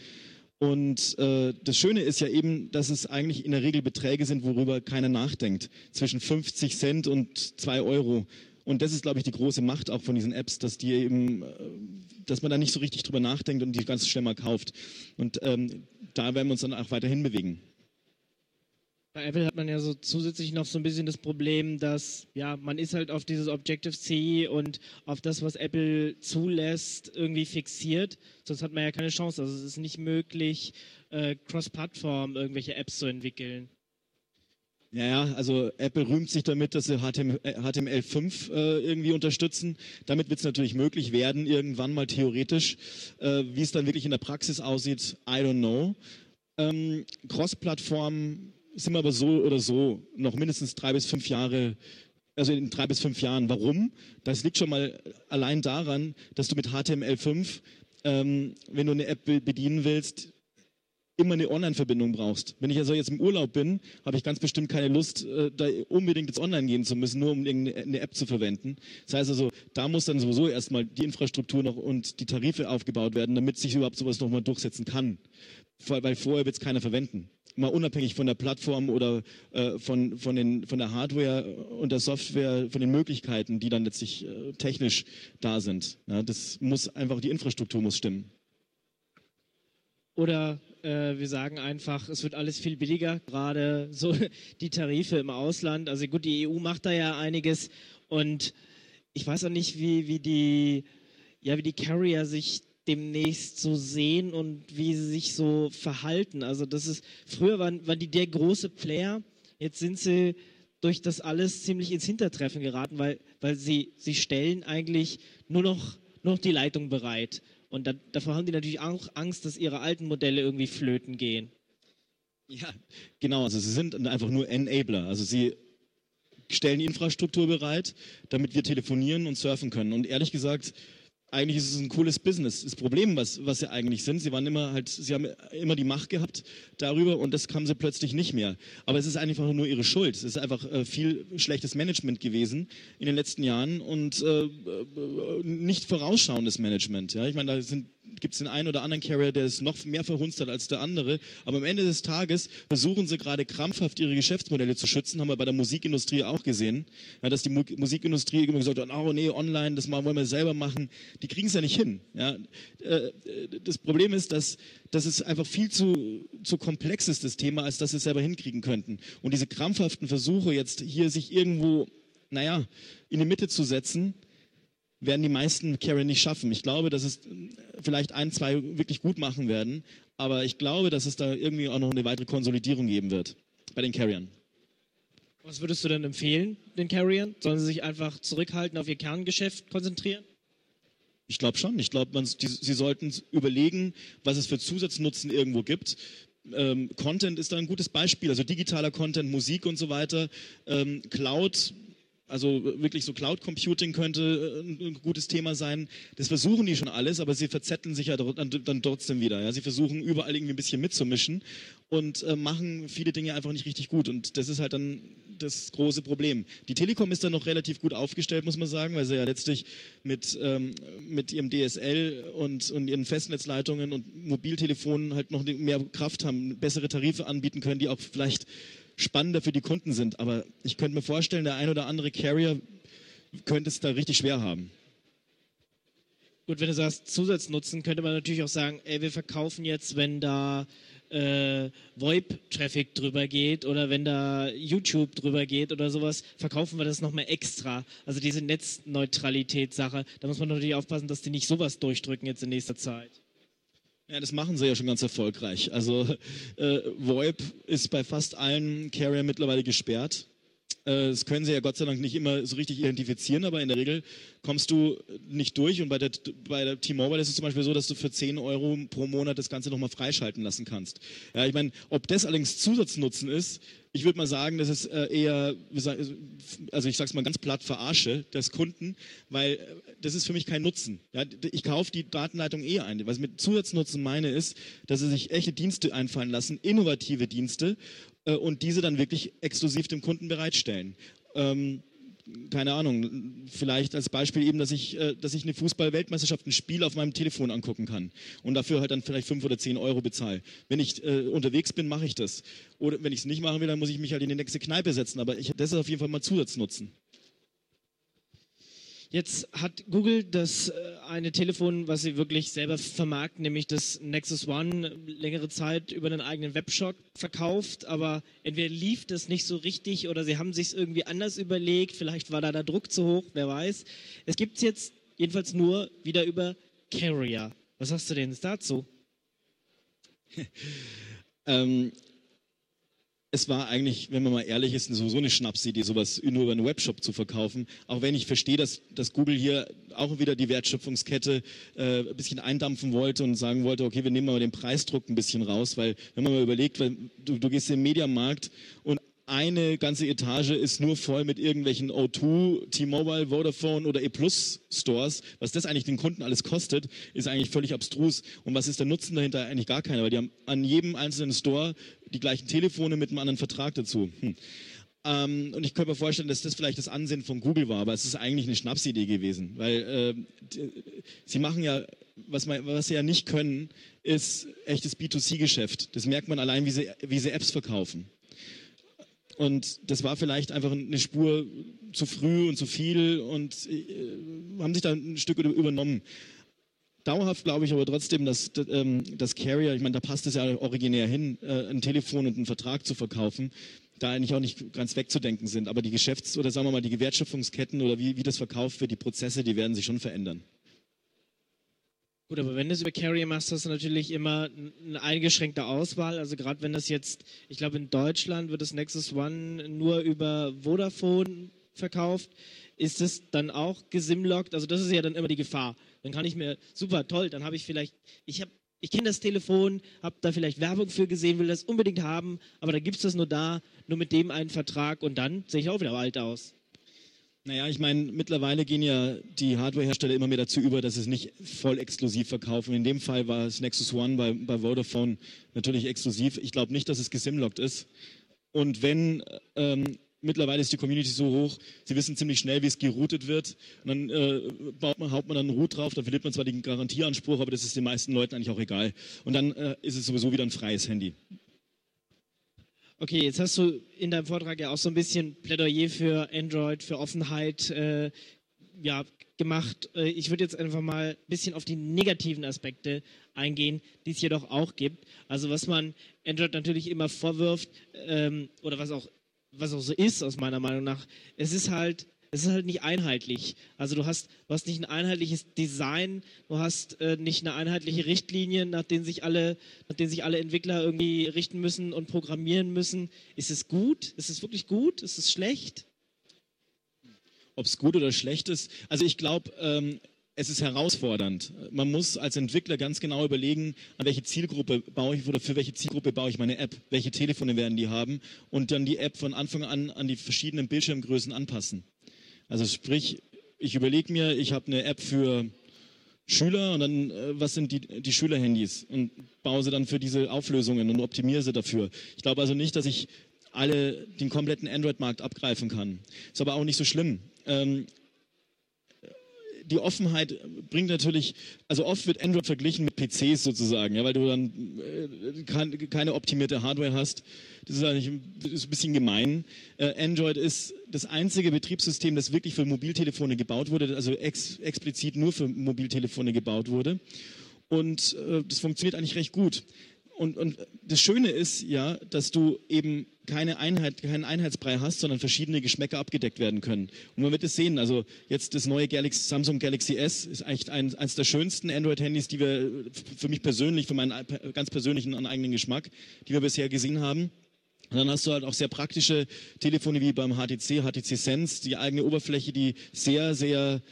Und äh, das Schöne ist ja eben, dass es eigentlich in der Regel Beträge sind, worüber keiner nachdenkt. Zwischen 50 Cent und 2 Euro. Und das ist, glaube ich, die große Macht auch von diesen Apps, dass die eben, äh, dass man da nicht so richtig drüber nachdenkt und die ganz schnell mal kauft. Und ähm, da werden wir uns dann auch weiterhin bewegen. Bei Apple hat man ja so zusätzlich noch so ein bisschen das Problem, dass ja man ist halt auf dieses Objective-C und auf das, was Apple zulässt, irgendwie fixiert. Sonst hat man ja keine Chance. Also es ist nicht möglich, äh, cross-Plattform irgendwelche Apps zu entwickeln. Ja, ja, also Apple rühmt sich damit, dass sie HTML5 äh, irgendwie unterstützen. Damit wird es natürlich möglich werden, irgendwann mal theoretisch. Äh, Wie es dann wirklich in der Praxis aussieht, I don't know. Ähm, Cross-Plattform sind wir aber so oder so noch mindestens drei bis fünf Jahre also in drei bis fünf Jahren. Warum? Das liegt schon mal allein daran, dass du mit HTML5, ähm, wenn du eine App bedienen willst, immer eine Online-Verbindung brauchst. Wenn ich also jetzt im Urlaub bin, habe ich ganz bestimmt keine Lust, äh, da unbedingt jetzt online gehen zu müssen, nur um eine App zu verwenden. Das heißt also, da muss dann sowieso erstmal die Infrastruktur noch und die Tarife aufgebaut werden, damit sich überhaupt sowas nochmal durchsetzen kann. Weil vorher wird es keiner verwenden. Mal unabhängig von der Plattform oder äh, von, von, den, von der Hardware und der Software, von den Möglichkeiten, die dann letztlich äh, technisch da sind. Ja, das muss einfach, die Infrastruktur muss stimmen. Oder äh, wir sagen einfach, es wird alles viel billiger, gerade so die Tarife im Ausland. Also gut, die EU macht da ja einiges und ich weiß auch nicht, wie, wie die, ja, wie die Carrier sich demnächst so sehen und wie sie sich so verhalten. Also das ist, früher waren, waren die der große Player, jetzt sind sie durch das alles ziemlich ins Hintertreffen geraten, weil, weil sie, sie stellen eigentlich nur noch, nur noch die Leitung bereit. Und da, davor haben die natürlich auch Angst, dass ihre alten Modelle irgendwie flöten gehen. Ja, genau. Also sie sind einfach nur Enabler. Also sie stellen die Infrastruktur bereit, damit wir telefonieren und surfen können. Und ehrlich gesagt, eigentlich ist es ein cooles Business. Das Problem, was, was sie eigentlich sind, sie waren immer halt, sie haben immer die Macht gehabt darüber und das haben sie plötzlich nicht mehr. Aber es ist einfach nur ihre Schuld. Es ist einfach äh, viel schlechtes Management gewesen in den letzten Jahren und äh, äh nicht vorausschauendes Management. Ja, ich meine, da sind gibt es den einen oder anderen Carrier, der es noch mehr verhunzt hat als der andere. Aber am Ende des Tages versuchen sie gerade krampfhaft ihre Geschäftsmodelle zu schützen. Haben wir bei der Musikindustrie auch gesehen, ja, dass die Mu Musikindustrie immer gesagt hat, oh nee, online, das wollen wir selber machen. Die kriegen es ja nicht hin. Ja. Äh, das Problem ist, dass, dass es einfach viel zu, zu komplex ist, das Thema, als dass sie es selber hinkriegen könnten. Und diese krampfhaften Versuche jetzt hier sich irgendwo, naja, in die Mitte zu setzen, werden die meisten Carrier nicht schaffen. Ich glaube, dass es vielleicht ein, zwei wirklich gut machen werden, aber ich glaube, dass es da irgendwie auch noch eine weitere Konsolidierung geben wird bei den Carriern. Was würdest du denn empfehlen, den Carriern? Sollen sie sich einfach zurückhalten, auf ihr Kerngeschäft konzentrieren? Ich glaube schon. Ich glaube, sie sollten überlegen, was es für Zusatznutzen irgendwo gibt. Ähm, Content ist da ein gutes Beispiel, also digitaler Content, Musik und so weiter. Ähm, Cloud also wirklich so Cloud Computing könnte äh, ein gutes Thema sein. Das versuchen die schon alles, aber sie verzetteln sich ja dann trotzdem wieder. Ja? Sie versuchen überall irgendwie ein bisschen mitzumischen und äh, machen viele Dinge einfach nicht richtig gut. Und das ist halt dann das große Problem. Die Telekom ist dann noch relativ gut aufgestellt, muss man sagen, weil sie ja letztlich mit, ähm, mit ihrem DSL und, und ihren Festnetzleitungen und Mobiltelefonen halt noch mehr Kraft haben, bessere Tarife anbieten können, die auch vielleicht spannender für die Kunden sind. Aber ich könnte mir vorstellen, der ein oder andere Carrier könnte es da richtig schwer haben. Gut, wenn du sagst Zusatznutzen, könnte man natürlich auch sagen, ey, wir verkaufen jetzt, wenn da äh, VoIP-Traffic drüber geht oder wenn da YouTube drüber geht oder sowas, verkaufen wir das nochmal extra. Also diese Netzneutralität-Sache, da muss man natürlich aufpassen, dass die nicht sowas durchdrücken jetzt in nächster Zeit. Ja, das machen sie ja schon ganz erfolgreich. Also äh, VoIP ist bei fast allen Carrier mittlerweile gesperrt. Äh, das können sie ja Gott sei Dank nicht immer so richtig identifizieren, aber in der Regel kommst du nicht durch. Und bei der, bei der T-Mobile ist es zum Beispiel so, dass du für 10 Euro pro Monat das Ganze nochmal freischalten lassen kannst. Ja, ich meine, ob das allerdings Zusatznutzen ist, ich würde mal sagen, das ist äh, eher, also ich sage es mal ganz platt, Verarsche des Kunden, weil äh, das ist für mich kein Nutzen. Ja, ich kaufe die Datenleitung eh ein. Was ich mit Zusatznutzen meine ist, dass sie sich echte Dienste einfallen lassen, innovative Dienste äh, und diese dann wirklich exklusiv dem Kunden bereitstellen. Ähm, keine Ahnung, vielleicht als Beispiel eben, dass ich, äh, dass ich eine Fußball-Weltmeisterschaft, ein Spiel auf meinem Telefon angucken kann und dafür halt dann vielleicht fünf oder zehn Euro bezahle. Wenn ich äh, unterwegs bin, mache ich das. Oder wenn ich es nicht machen will, dann muss ich mich halt in die nächste Kneipe setzen. Aber ich, das ist auf jeden Fall mal Zusatznutzen. Jetzt hat Google das äh, eine Telefon, was sie wirklich selber vermarkten, nämlich das Nexus One, längere Zeit über einen eigenen Webshop verkauft, aber entweder lief das nicht so richtig oder sie haben sich irgendwie anders überlegt, vielleicht war da der Druck zu hoch, wer weiß. Es gibt es jetzt jedenfalls nur wieder über Carrier. Was hast du denn dazu? ähm, es war eigentlich, wenn man mal ehrlich ist, sowieso eine Schnapsidee, sowas nur über einen Webshop zu verkaufen. Auch wenn ich verstehe, dass, dass Google hier auch wieder die Wertschöpfungskette äh, ein bisschen eindampfen wollte und sagen wollte, okay, wir nehmen mal den Preisdruck ein bisschen raus, weil wenn man mal überlegt, weil du, du gehst in den Mediamarkt und eine ganze Etage ist nur voll mit irgendwelchen O2, T-Mobile, Vodafone oder E-Plus Stores. Was das eigentlich den Kunden alles kostet, ist eigentlich völlig abstrus. Und was ist der Nutzen dahinter? Eigentlich gar keiner, weil die haben an jedem einzelnen Store die gleichen Telefone mit einem anderen Vertrag dazu. Hm. Ähm, und ich könnte mir vorstellen, dass das vielleicht das Ansehen von Google war, aber es ist eigentlich eine Schnapsidee gewesen, weil äh, sie machen ja, was, man, was sie ja nicht können, ist echtes B2C-Geschäft. Das merkt man allein, wie sie, wie sie Apps verkaufen. Und das war vielleicht einfach eine Spur zu früh und zu viel und äh, haben sich da ein Stück übernommen. Dauerhaft glaube ich aber trotzdem, dass ähm, das Carrier, ich meine, da passt es ja originär hin, äh, ein Telefon und einen Vertrag zu verkaufen, da eigentlich auch nicht ganz wegzudenken sind. Aber die Geschäfts- oder sagen wir mal die Wertschöpfungsketten oder wie, wie das verkauft wird, die Prozesse, die werden sich schon verändern. Gut, aber wenn du es über Carrier machst, hast du natürlich immer eine eingeschränkte Auswahl. Also gerade wenn das jetzt, ich glaube in Deutschland wird das Nexus One nur über Vodafone verkauft, ist es dann auch gesimlockt? Also das ist ja dann immer die Gefahr. Dann kann ich mir, super, toll, dann habe ich vielleicht, ich habe ich kenne das Telefon, habe da vielleicht Werbung für gesehen, will das unbedingt haben, aber dann gibt es das nur da, nur mit dem einen Vertrag und dann sehe ich auch wieder alt aus. Naja, ich meine, mittlerweile gehen ja die Hardwarehersteller immer mehr dazu über, dass sie es nicht voll exklusiv verkaufen. In dem Fall war es Nexus One bei, bei Vodafone natürlich exklusiv. Ich glaube nicht, dass es gesimlockt ist. Und wenn, ähm, mittlerweile ist die Community so hoch, sie wissen ziemlich schnell, wie es geroutet wird. Und dann äh, baut man, haut man dann einen Root drauf, dann verliert man zwar den Garantieanspruch, aber das ist den meisten Leuten eigentlich auch egal. Und dann äh, ist es sowieso wieder ein freies Handy. Okay, jetzt hast du in deinem Vortrag ja auch so ein bisschen Plädoyer für Android, für Offenheit äh, ja, gemacht. Äh, ich würde jetzt einfach mal ein bisschen auf die negativen Aspekte eingehen, die es jedoch auch gibt. Also was man Android natürlich immer vorwirft ähm, oder was auch, was auch so ist aus meiner Meinung nach, es ist halt es ist halt nicht einheitlich. Also du hast, du hast nicht ein einheitliches Design, du hast äh, nicht eine einheitliche Richtlinie, nach denen sich alle, nach denen sich alle Entwickler irgendwie richten müssen und programmieren müssen. Ist es gut? Ist es wirklich gut? Ist es schlecht? Ob es gut oder schlecht ist? Also ich glaube, ähm, es ist herausfordernd. Man muss als Entwickler ganz genau überlegen, an welche Zielgruppe baue ich oder für welche Zielgruppe baue ich meine App, welche Telefone werden die haben und dann die App von Anfang an an die verschiedenen Bildschirmgrößen anpassen. Also sprich, ich überlege mir, ich habe eine App für Schüler und dann, äh, was sind die, die Schülerhandys und baue sie dann für diese Auflösungen und optimiere sie dafür. Ich glaube also nicht, dass ich alle den kompletten Android-Markt abgreifen kann. Ist aber auch nicht so schlimm. Ähm, die Offenheit bringt natürlich, also oft wird Android verglichen mit PCs sozusagen, ja, weil du dann äh, keine optimierte Hardware hast. Das ist eigentlich das ist ein bisschen gemein. Äh, Android ist das einzige Betriebssystem, das wirklich für Mobiltelefone gebaut wurde, also ex, explizit nur für Mobiltelefone gebaut wurde. Und äh, das funktioniert eigentlich recht gut und, und das Schöne ist ja, dass du eben keine Einheit, keinen Einheitsbrei hast, sondern verschiedene Geschmäcker abgedeckt werden können. Und man wird es sehen, also jetzt das neue Galaxy, Samsung Galaxy S ist eigentlich ein, eines der schönsten Android-Handys, die wir für mich persönlich, für meinen ganz persönlichen und eigenen Geschmack, die wir bisher gesehen haben. Und dann hast du halt auch sehr praktische Telefone wie beim HTC, HTC Sense, die eigene Oberfläche, die sehr, sehr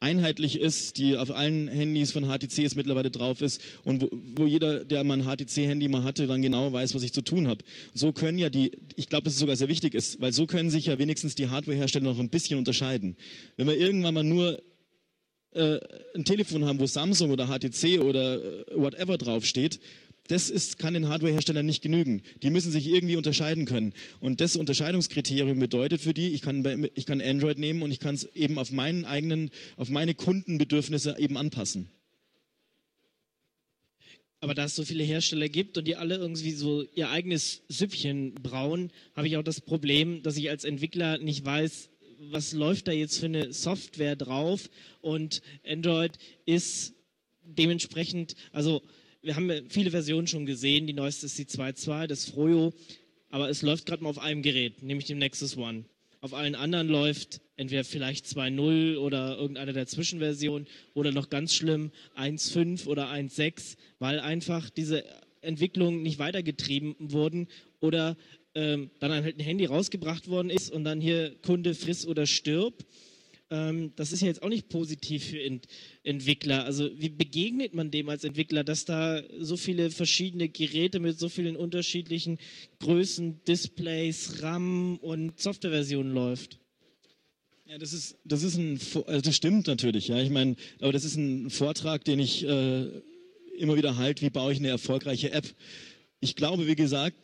einheitlich ist, die auf allen Handys von HTC jetzt mittlerweile drauf ist und wo, wo jeder, der mal ein HTC-Handy mal hatte, dann genau weiß, was ich zu tun habe. So können ja die, ich glaube, dass es sogar sehr wichtig ist, weil so können sich ja wenigstens die Hardware-Hersteller noch ein bisschen unterscheiden. Wenn wir irgendwann mal nur äh, ein Telefon haben, wo Samsung oder HTC oder äh, whatever draufsteht, das ist, kann den Hardwareherstellern nicht genügen. Die müssen sich irgendwie unterscheiden können. Und das Unterscheidungskriterium bedeutet für die, ich kann, ich kann Android nehmen und ich kann es eben auf meinen eigenen, auf meine Kundenbedürfnisse eben anpassen. Aber da es so viele Hersteller gibt und die alle irgendwie so ihr eigenes Süppchen brauen, habe ich auch das Problem, dass ich als Entwickler nicht weiß, was läuft da jetzt für eine Software drauf und Android ist dementsprechend, also wir haben viele Versionen schon gesehen, die neueste ist die 2.2, das Froyo, aber es läuft gerade mal auf einem Gerät, nämlich dem Nexus One. Auf allen anderen läuft entweder vielleicht 2.0 oder irgendeine der Zwischenversionen oder noch ganz schlimm 1.5 oder 1.6, weil einfach diese Entwicklungen nicht weitergetrieben wurden oder ähm, dann halt ein Handy rausgebracht worden ist und dann hier Kunde friss oder stirb. Ähm, das ist ja jetzt auch nicht positiv für Ent Entwickler. Also wie begegnet man dem als Entwickler, dass da so viele verschiedene Geräte mit so vielen unterschiedlichen Größen, Displays, RAM und Softwareversionen läuft? Ja, das ist, das ist ein, also das stimmt natürlich, ja. Ich meine, aber das ist ein Vortrag, den ich äh, immer wieder halt, wie baue ich eine erfolgreiche App. Ich glaube, wie gesagt,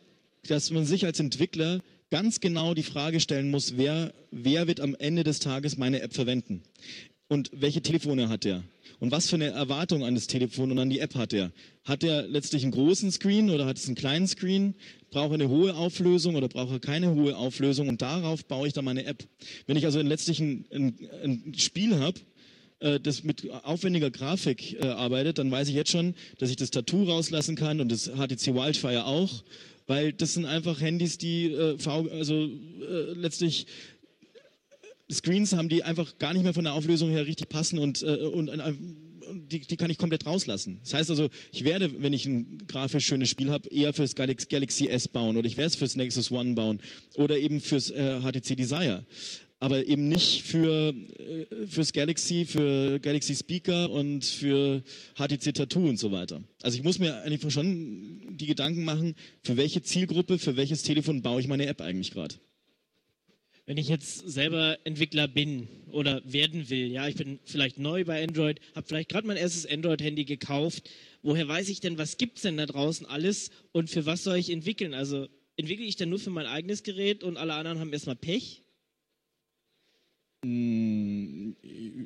dass man sich als Entwickler ganz genau die Frage stellen muss, wer, wer wird am Ende des Tages meine App verwenden? Und welche Telefone hat er? Und was für eine Erwartung an das Telefon und an die App hat er? Hat er letztlich einen großen Screen oder hat es einen kleinen Screen? Braucht er eine hohe Auflösung oder braucht er keine hohe Auflösung? Und darauf baue ich dann meine App. Wenn ich also letztlich ein, ein, ein Spiel habe, äh, das mit aufwendiger Grafik äh, arbeitet, dann weiß ich jetzt schon, dass ich das Tattoo rauslassen kann und das HTC Wildfire auch weil das sind einfach Handys, die äh, also äh, letztlich Screens haben, die einfach gar nicht mehr von der Auflösung her richtig passen und, äh, und äh, die, die, kann ich komplett rauslassen. Das heißt also, ich werde, wenn ich ein grafisch schönes Spiel habe, eher fürs Galaxy S bauen oder ich werde es fürs Nexus One bauen oder eben fürs äh, HTC Desire aber eben nicht für äh, fürs Galaxy, für Galaxy Speaker und für HTC Tattoo und so weiter. Also ich muss mir eigentlich schon die Gedanken machen, für welche Zielgruppe, für welches Telefon baue ich meine App eigentlich gerade. Wenn ich jetzt selber Entwickler bin oder werden will, ja, ich bin vielleicht neu bei Android, habe vielleicht gerade mein erstes Android-Handy gekauft, woher weiß ich denn, was gibt es denn da draußen alles und für was soll ich entwickeln? Also entwickle ich dann nur für mein eigenes Gerät und alle anderen haben erstmal Pech? Hm,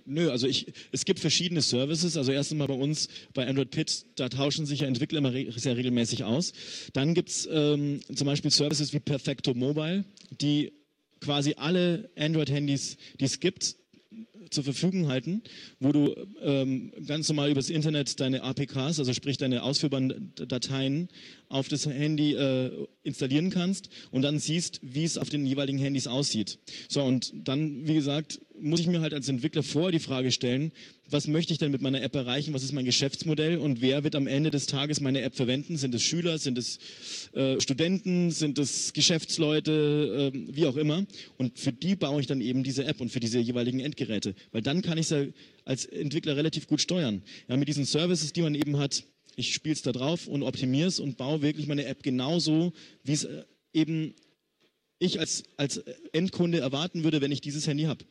nö, also ich, es gibt verschiedene Services. Also erst einmal bei uns bei Android Pit, da tauschen sich ja Entwickler immer re sehr regelmäßig aus. Dann gibt es ähm, zum Beispiel Services wie Perfecto Mobile, die quasi alle Android-Handys, die es gibt, zur Verfügung halten, wo du ähm, ganz normal übers Internet deine APKs, also sprich deine ausführbaren Dateien auf das Handy äh, installieren kannst und dann siehst, wie es auf den jeweiligen Handys aussieht. So, und dann, wie gesagt, muss ich mir halt als Entwickler vorher die Frage stellen, was möchte ich denn mit meiner App erreichen, was ist mein Geschäftsmodell und wer wird am Ende des Tages meine App verwenden? Sind es Schüler, sind es äh, Studenten, sind es Geschäftsleute, äh, wie auch immer. Und für die baue ich dann eben diese App und für diese jeweiligen Endgeräte, weil dann kann ich es ja als Entwickler relativ gut steuern. Ja, mit diesen Services, die man eben hat, ich spiele es da drauf und optimiere es und baue wirklich meine App genauso, wie es äh, eben ich als, als Endkunde erwarten würde, wenn ich dieses Handy habe.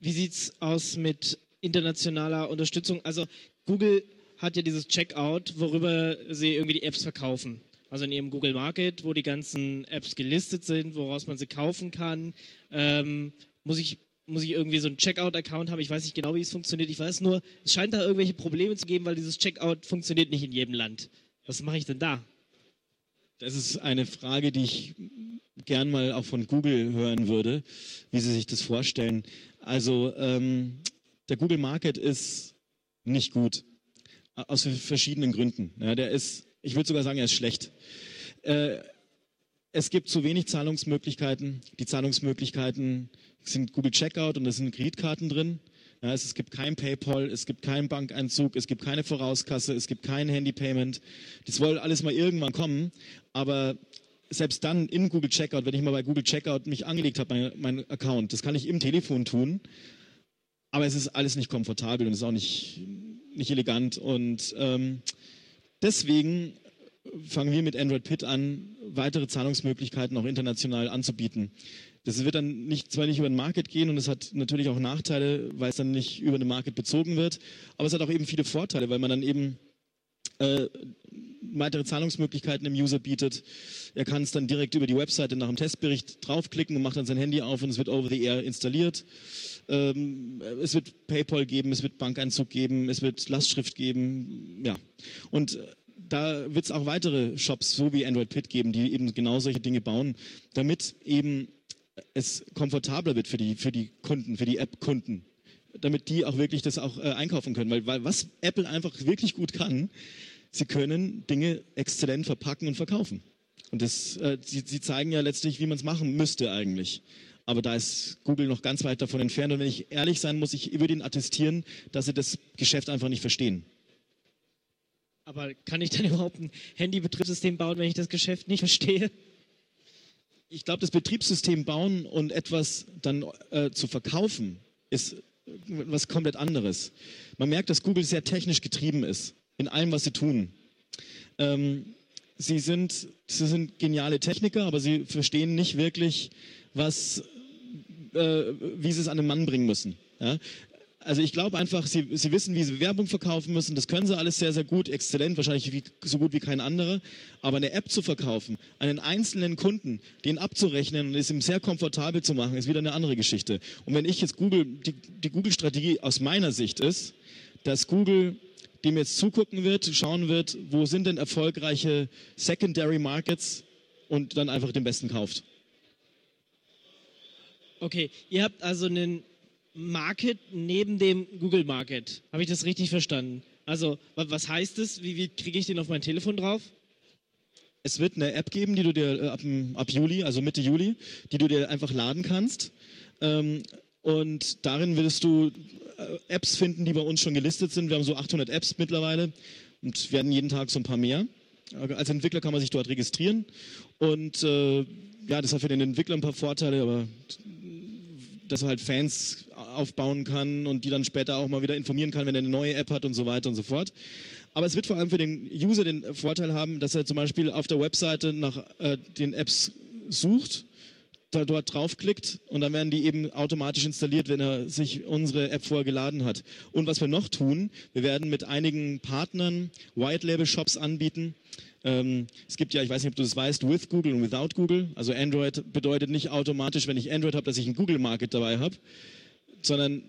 Wie sieht es aus mit internationaler Unterstützung? Also Google hat ja dieses Checkout, worüber sie irgendwie die Apps verkaufen. Also in ihrem Google Market, wo die ganzen Apps gelistet sind, woraus man sie kaufen kann. Ähm, muss ich muss ich irgendwie so einen Checkout-Account haben. Ich weiß nicht genau, wie es funktioniert. Ich weiß nur, es scheint da irgendwelche Probleme zu geben, weil dieses Checkout funktioniert nicht in jedem Land. Was mache ich denn da? Das ist eine Frage, die ich gern mal auch von Google hören würde, wie sie sich das vorstellen. Also ähm, der Google Market ist nicht gut aus verschiedenen Gründen. Ja, der ist, ich würde sogar sagen, er ist schlecht. Äh, es gibt zu wenig Zahlungsmöglichkeiten. Die Zahlungsmöglichkeiten sind Google Checkout und da sind Kreditkarten drin. Ja, es, es, gibt kein PayPal, es gibt keinen Bankeinzug, es gibt keine Vorauskasse, es gibt kein Handypayment. Das soll alles mal irgendwann kommen, aber selbst dann in Google Checkout, wenn ich mal bei Google Checkout mich angelegt habe, mein, mein Account, das kann ich im Telefon tun, aber es ist alles nicht komfortabel und es ist auch nicht, nicht elegant und ähm, deswegen fangen wir mit Android Pit an, weitere Zahlungsmöglichkeiten auch international anzubieten. Das wird dann nicht, zwar nicht über den Market gehen und es hat natürlich auch Nachteile, weil es dann nicht über den Market bezogen wird, aber es hat auch eben viele Vorteile, weil man dann eben äh, weitere Zahlungsmöglichkeiten dem User bietet. Er kann es dann direkt über die Webseite nach dem Testbericht draufklicken und macht dann sein Handy auf und es wird over the air installiert. Ähm, es wird PayPal geben, es wird Bankeinzug geben, es wird Lastschrift geben, ja. Und da wird es auch weitere Shops, so wie Android Pit geben, die eben genau solche Dinge bauen, damit eben es komfortabler wird für die, für die Kunden, für die App-Kunden, damit die auch wirklich das auch äh, einkaufen können. Weil, weil was Apple einfach wirklich gut kann, sie können Dinge exzellent verpacken und verkaufen. Und das, äh, sie, sie zeigen ja letztlich, wie man es machen müsste eigentlich. Aber da ist Google noch ganz weit davon entfernt. Und wenn ich ehrlich sein muss, ich würde ihnen attestieren, dass sie das Geschäft einfach nicht verstehen. Aber kann ich dann überhaupt ein Handy-Betriebssystem bauen, wenn ich das Geschäft nicht verstehe? Ich glaube, das Betriebssystem bauen und etwas dann äh, zu verkaufen, ist was komplett anderes. Man merkt, dass Google sehr technisch getrieben ist in allem, was sie tun. Ähm, sie, sind, sie sind geniale Techniker, aber sie verstehen nicht wirklich, was, äh, wie sie es an den Mann bringen müssen. Ja? Also ich glaube einfach, sie, sie wissen, wie sie Werbung verkaufen müssen. Das können sie alles sehr, sehr gut, exzellent, wahrscheinlich wie, so gut wie kein anderer. Aber eine App zu verkaufen, einen einzelnen Kunden, den abzurechnen und es ihm sehr komfortabel zu machen, ist wieder eine andere Geschichte. Und wenn ich jetzt Google, die, die Google-Strategie aus meiner Sicht ist, dass Google dem jetzt zugucken wird, schauen wird, wo sind denn erfolgreiche Secondary Markets und dann einfach den besten kauft. Okay, ihr habt also einen Market neben dem Google Market. Habe ich das richtig verstanden? Also, was heißt es? Wie, wie kriege ich den auf mein Telefon drauf? Es wird eine App geben, die du dir äh, ab, ab, Juli, also Mitte Juli, die du dir einfach laden kannst. Ähm, und darin wirst du äh, Apps finden, die bei uns schon gelistet sind. Wir haben so 800 Apps mittlerweile und werden jeden Tag so ein paar mehr. Als Entwickler kann man sich dort registrieren. Und äh, ja, das hat für den Entwickler ein paar Vorteile, aber dass halt Fans aufbauen kann und die dann später auch mal wieder informieren kann, wenn er eine neue App hat und so weiter und so fort. Aber es wird vor allem für den User den Vorteil haben, dass er zum Beispiel auf der Webseite nach äh, den Apps sucht, da dort draufklickt und dann werden die eben automatisch installiert, wenn er sich unsere App vorher geladen hat. Und was wir noch tun, wir werden mit einigen Partnern White Label Shops anbieten, ähm, es gibt ja, ich weiß nicht, ob du das weißt, with Google und without Google. Also Android bedeutet nicht automatisch, wenn ich Android habe, dass ich ein Google Market dabei habe, sondern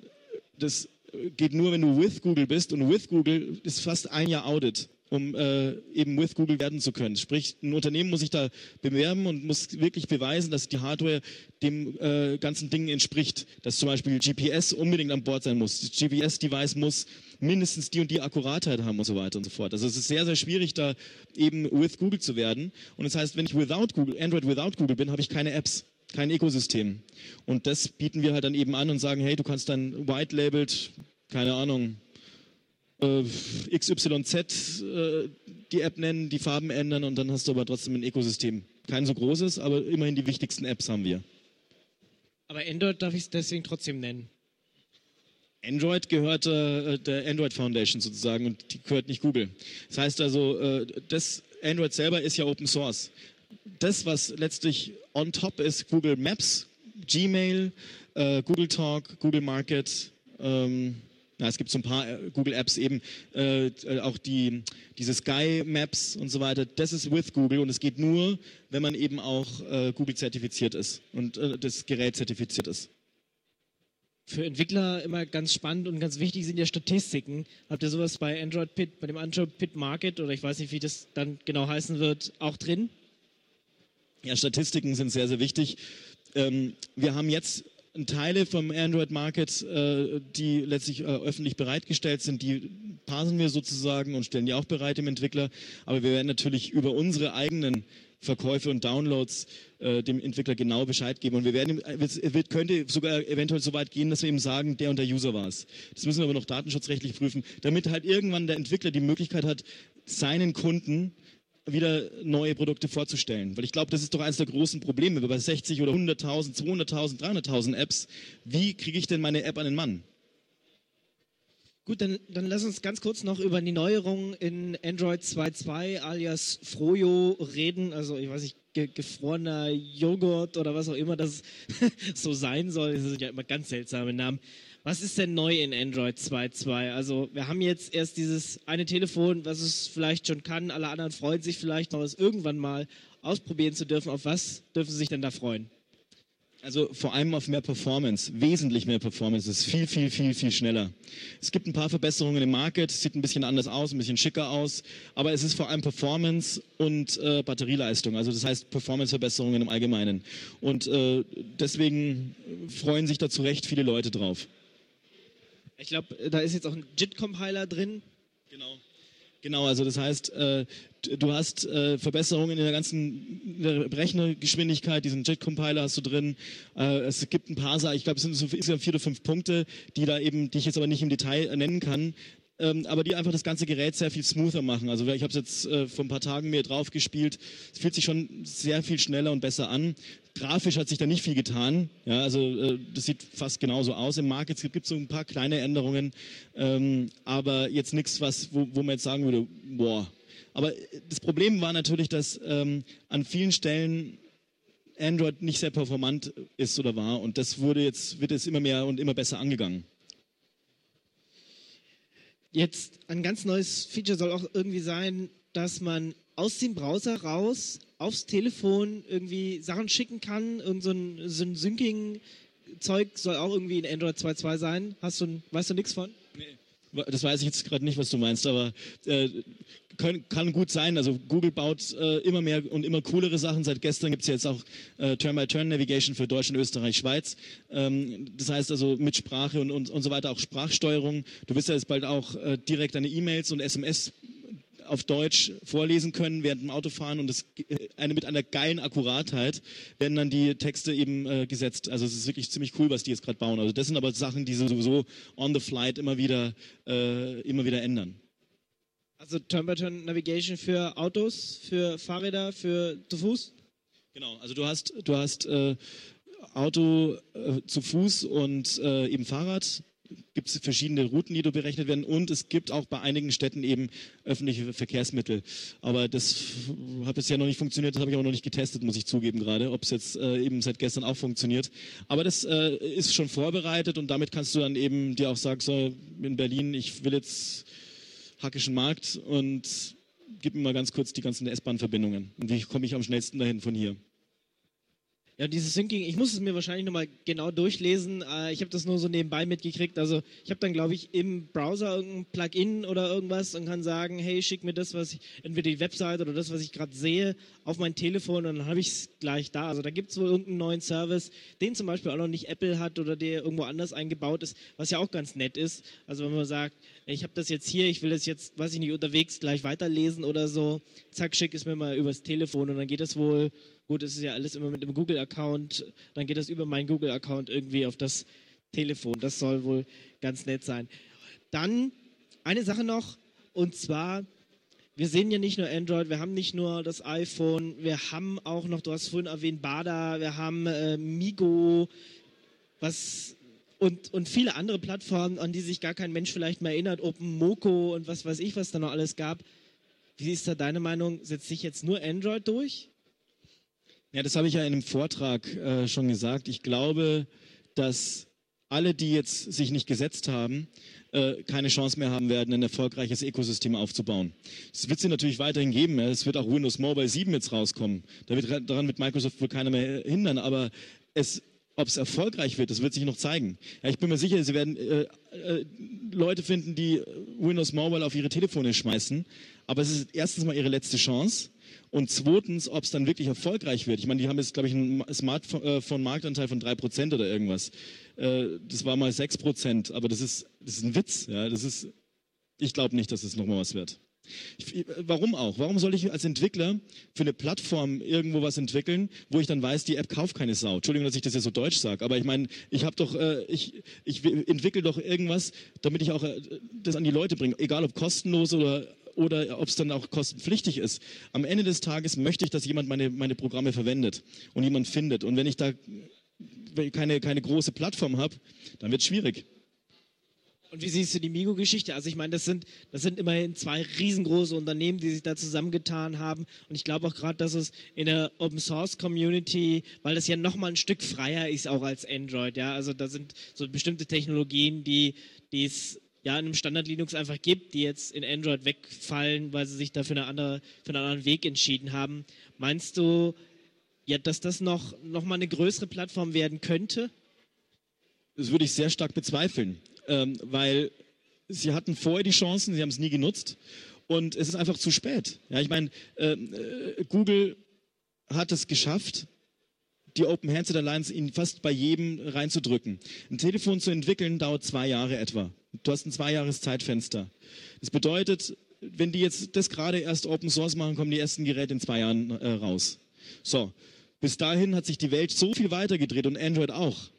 das geht nur, wenn du with Google bist. Und with Google ist fast ein Jahr Audit um äh, eben with Google werden zu können. Sprich, ein Unternehmen muss sich da bewerben und muss wirklich beweisen, dass die Hardware dem äh, ganzen Ding entspricht. Dass zum Beispiel GPS unbedingt an Bord sein muss. Das GPS-Device muss mindestens die und die Akkuratheit haben und so weiter und so fort. Also es ist sehr, sehr schwierig, da eben with Google zu werden. Und das heißt, wenn ich without Google, Android without Google bin, habe ich keine Apps kein Ökosystem. Und das bieten wir halt dann eben an und sagen, hey, du kannst dann white-labeled, keine Ahnung, äh, XYZ äh, die App nennen, die Farben ändern und dann hast du aber trotzdem ein Ökosystem. Kein so großes, aber immerhin die wichtigsten Apps haben wir. Aber Android darf ich es deswegen trotzdem nennen. Android gehört äh, der Android Foundation sozusagen und die gehört nicht Google. Das heißt also, äh, das Android selber ist ja Open Source. Das, was letztlich on top ist, Google Maps, Gmail, äh, Google Talk, Google Market, ähm, ja, es gibt so ein paar äh, Google Apps eben, äh, äh, auch die, diese Sky Maps und so weiter. Das ist with Google und es geht nur, wenn man eben auch äh, Google zertifiziert ist und äh, das Gerät zertifiziert ist. Für Entwickler immer ganz spannend und ganz wichtig sind ja Statistiken. Habt ihr sowas bei Android Pit, bei dem Android Pit Market oder ich weiß nicht, wie das dann genau heißen wird, auch drin? Ja, Statistiken sind sehr, sehr wichtig. Ähm, wir haben jetzt Teile vom Android Market, äh, die letztlich äh, öffentlich bereitgestellt sind, die parsen wir sozusagen und stellen die auch bereit dem Entwickler. Aber wir werden natürlich über unsere eigenen Verkäufe und Downloads äh, dem Entwickler genau Bescheid geben. Und wir werden, es wird, könnte sogar eventuell so weit gehen, dass wir ihm sagen, der und der User war es. Das müssen wir aber noch datenschutzrechtlich prüfen, damit halt irgendwann der Entwickler die Möglichkeit hat, seinen Kunden wieder neue Produkte vorzustellen. Weil ich glaube, das ist doch eines der großen Probleme. Bei 60 oder 100.000, 200.000, 300.000 Apps, wie kriege ich denn meine App an den Mann? Gut, dann, dann lass uns ganz kurz noch über die Neuerungen in Android 2.2 alias Froyo reden. Also ich weiß nicht, ge gefrorener Joghurt oder was auch immer das so sein soll. Das sind ja immer ganz seltsame Namen. Was ist denn neu in Android 2.2? Also wir haben jetzt erst dieses eine Telefon, was es vielleicht schon kann. Alle anderen freuen sich vielleicht noch, es irgendwann mal ausprobieren zu dürfen. Auf was dürfen Sie sich denn da freuen? Also vor allem auf mehr Performance, wesentlich mehr Performance. Es ist viel, viel, viel, viel schneller. Es gibt ein paar Verbesserungen im Market, sieht ein bisschen anders aus, ein bisschen schicker aus, aber es ist vor allem Performance und äh, Batterieleistung. Also das heißt Performance-Verbesserungen im Allgemeinen. Und äh, deswegen freuen sich da zu Recht viele Leute drauf. Ich glaube, da ist jetzt auch ein JIT-Compiler drin. Genau. Genau, also das heißt, äh, du hast äh, Verbesserungen in der ganzen Rechnergeschwindigkeit, diesen JIT-Compiler hast du drin. Äh, es gibt ein paar, ich glaube, es sind so insgesamt vier oder fünf Punkte, die da eben, die ich jetzt aber nicht im Detail nennen kann, ähm, aber die einfach das ganze Gerät sehr viel smoother machen. Also ich habe es jetzt äh, vor ein paar Tagen mir drauf gespielt. Es fühlt sich schon sehr viel schneller und besser an. Grafisch hat sich da nicht viel getan. Ja, also äh, das sieht fast genauso aus. Im Market gibt es so ein paar kleine Änderungen, ähm, aber jetzt nichts, was wo, wo man jetzt sagen würde, boah. Aber das Problem war natürlich, dass ähm, an vielen Stellen Android nicht sehr performant ist oder war und das wurde jetzt wird es immer mehr und immer besser angegangen. Jetzt ein ganz neues Feature soll auch irgendwie sein, dass man aus dem Browser raus aufs Telefon irgendwie Sachen schicken kann. Irgend so ein, so ein Syncing-Zeug soll auch irgendwie in Android 2.2 sein. Hast du, weißt du nichts von? Nee. Das weiß ich jetzt gerade nicht, was du meinst, aber äh, können, kann gut sein. Also Google baut äh, immer mehr und immer coolere Sachen. Seit gestern gibt es jetzt auch äh, Turn-by-Turn-Navigation für Deutschland, Österreich, Schweiz. Ähm, das heißt also mit Sprache und, und, und so weiter auch Sprachsteuerung. Du wirst ja jetzt bald auch äh, direkt deine E-Mails und SMS auf Deutsch vorlesen können während dem Autofahren und das, äh, eine mit einer geilen Akkuratheit werden dann die Texte eben äh, gesetzt. Also es ist wirklich ziemlich cool, was die jetzt gerade bauen. Also das sind aber Sachen, die sie sowieso on the flight immer wieder, äh, immer wieder ändern. Also Turn-by-Turn-Navigation für Autos, für Fahrräder, für zu Fuß? Genau, also du hast, du hast äh, Auto äh, zu Fuß und äh, eben Fahrrad. Gibt es verschiedene Routen, die du berechnet werden und es gibt auch bei einigen Städten eben öffentliche Verkehrsmittel. Aber das hat bisher noch nicht funktioniert, das habe ich auch noch nicht getestet, muss ich zugeben gerade, ob es jetzt äh, eben seit gestern auch funktioniert. Aber das äh, ist schon vorbereitet und damit kannst du dann eben dir auch sagen, so in Berlin, ich will jetzt Hackischen Markt und gib mir mal ganz kurz die ganzen S-Bahn-Verbindungen. Und wie komme ich am schnellsten dahin von hier? Ja, dieses Syncing, ich muss es mir wahrscheinlich nochmal genau durchlesen. Äh, ich habe das nur so nebenbei mitgekriegt. Also ich habe dann, glaube ich, im Browser irgendein Plugin oder irgendwas und kann sagen, hey, schick mir das, was ich, entweder die Website oder das, was ich gerade sehe, auf mein Telefon und dann habe ich es gleich da. Also da gibt es wohl irgendeinen neuen Service, den zum Beispiel auch noch nicht Apple hat oder der irgendwo anders eingebaut ist, was ja auch ganz nett ist. Also wenn man sagt, ich habe das jetzt hier, ich will das jetzt, weiß ich nicht, unterwegs gleich weiterlesen oder so, zack, schick es mir mal übers Telefon und dann geht das wohl Gut, es ist ja alles immer mit einem Google-Account. Dann geht das über meinen Google-Account irgendwie auf das Telefon. Das soll wohl ganz nett sein. Dann eine Sache noch, und zwar, wir sehen ja nicht nur Android, wir haben nicht nur das iPhone, wir haben auch noch, du hast vorhin erwähnt, Bada, wir haben äh, Migo, was und, und viele andere Plattformen, an die sich gar kein Mensch vielleicht mehr erinnert, Open Moco und was weiß ich, was da noch alles gab. Wie ist da deine Meinung? Setzt sich jetzt nur Android durch? Ja, das habe ich ja in einem Vortrag äh, schon gesagt. Ich glaube, dass alle, die jetzt sich nicht gesetzt haben, äh, keine Chance mehr haben werden, ein erfolgreiches Ökosystem aufzubauen. Es wird sie natürlich weiterhin geben. Es wird auch Windows Mobile 7 jetzt rauskommen. Da wird daran mit Microsoft wohl keiner mehr hindern. Aber es ob es erfolgreich wird, das wird sich noch zeigen. Ja, ich bin mir sicher, sie werden äh, äh, Leute finden, die Windows Mobile auf ihre Telefone schmeißen. Aber es ist erstens mal ihre letzte Chance. Und zweitens, ob es dann wirklich erfolgreich wird. Ich meine, die haben jetzt, glaube ich, einen Smartphone-Marktanteil äh, von drei Prozent oder irgendwas. Äh, das war mal sechs Prozent, aber das ist, das ist ein Witz. Ja, das ist, ich glaube nicht, dass es das nochmal was wird. Ich, warum auch? Warum soll ich als Entwickler für eine Plattform irgendwo was entwickeln, wo ich dann weiß, die App kauft keine Sau? Entschuldigung, dass ich das jetzt so deutsch sage, aber ich meine, ich habe doch, äh, ich, ich entwickle doch irgendwas, damit ich auch äh, das an die Leute bringe, egal ob kostenlos oder oder ob es dann auch kostenpflichtig ist. Am Ende des Tages möchte ich, dass jemand meine, meine Programme verwendet und jemand findet. Und wenn ich da keine, keine große Plattform habe, dann wird es schwierig. Und wie siehst du die Migo-Geschichte? Also ich meine, das sind, das sind immerhin zwei riesengroße Unternehmen, die sich da zusammengetan haben. Und ich glaube auch gerade, dass es in der Open-Source-Community, weil das ja nochmal ein Stück freier ist auch als Android, ja. Also da sind so bestimmte Technologien, die es ja, in einem Standard Linux einfach gibt, die jetzt in Android wegfallen, weil sie sich da für, eine andere, für einen anderen Weg entschieden haben. Meinst du, ja, dass das noch, noch mal eine größere Plattform werden könnte? Das würde ich sehr stark bezweifeln, ähm, weil sie hatten vorher die Chancen, sie haben es nie genutzt und es ist einfach zu spät. Ja, ich meine, ähm, äh, Google hat es geschafft, die Open Handset Alliance in fast bei jedem reinzudrücken. Ein Telefon zu entwickeln dauert zwei Jahre etwa. Du hast ein zwei Jahres Zeitfenster. Das bedeutet, wenn die jetzt das gerade erst Open Source machen, kommen die ersten Geräte in zwei Jahren äh, raus. So, bis dahin hat sich die Welt so viel weitergedreht und Android auch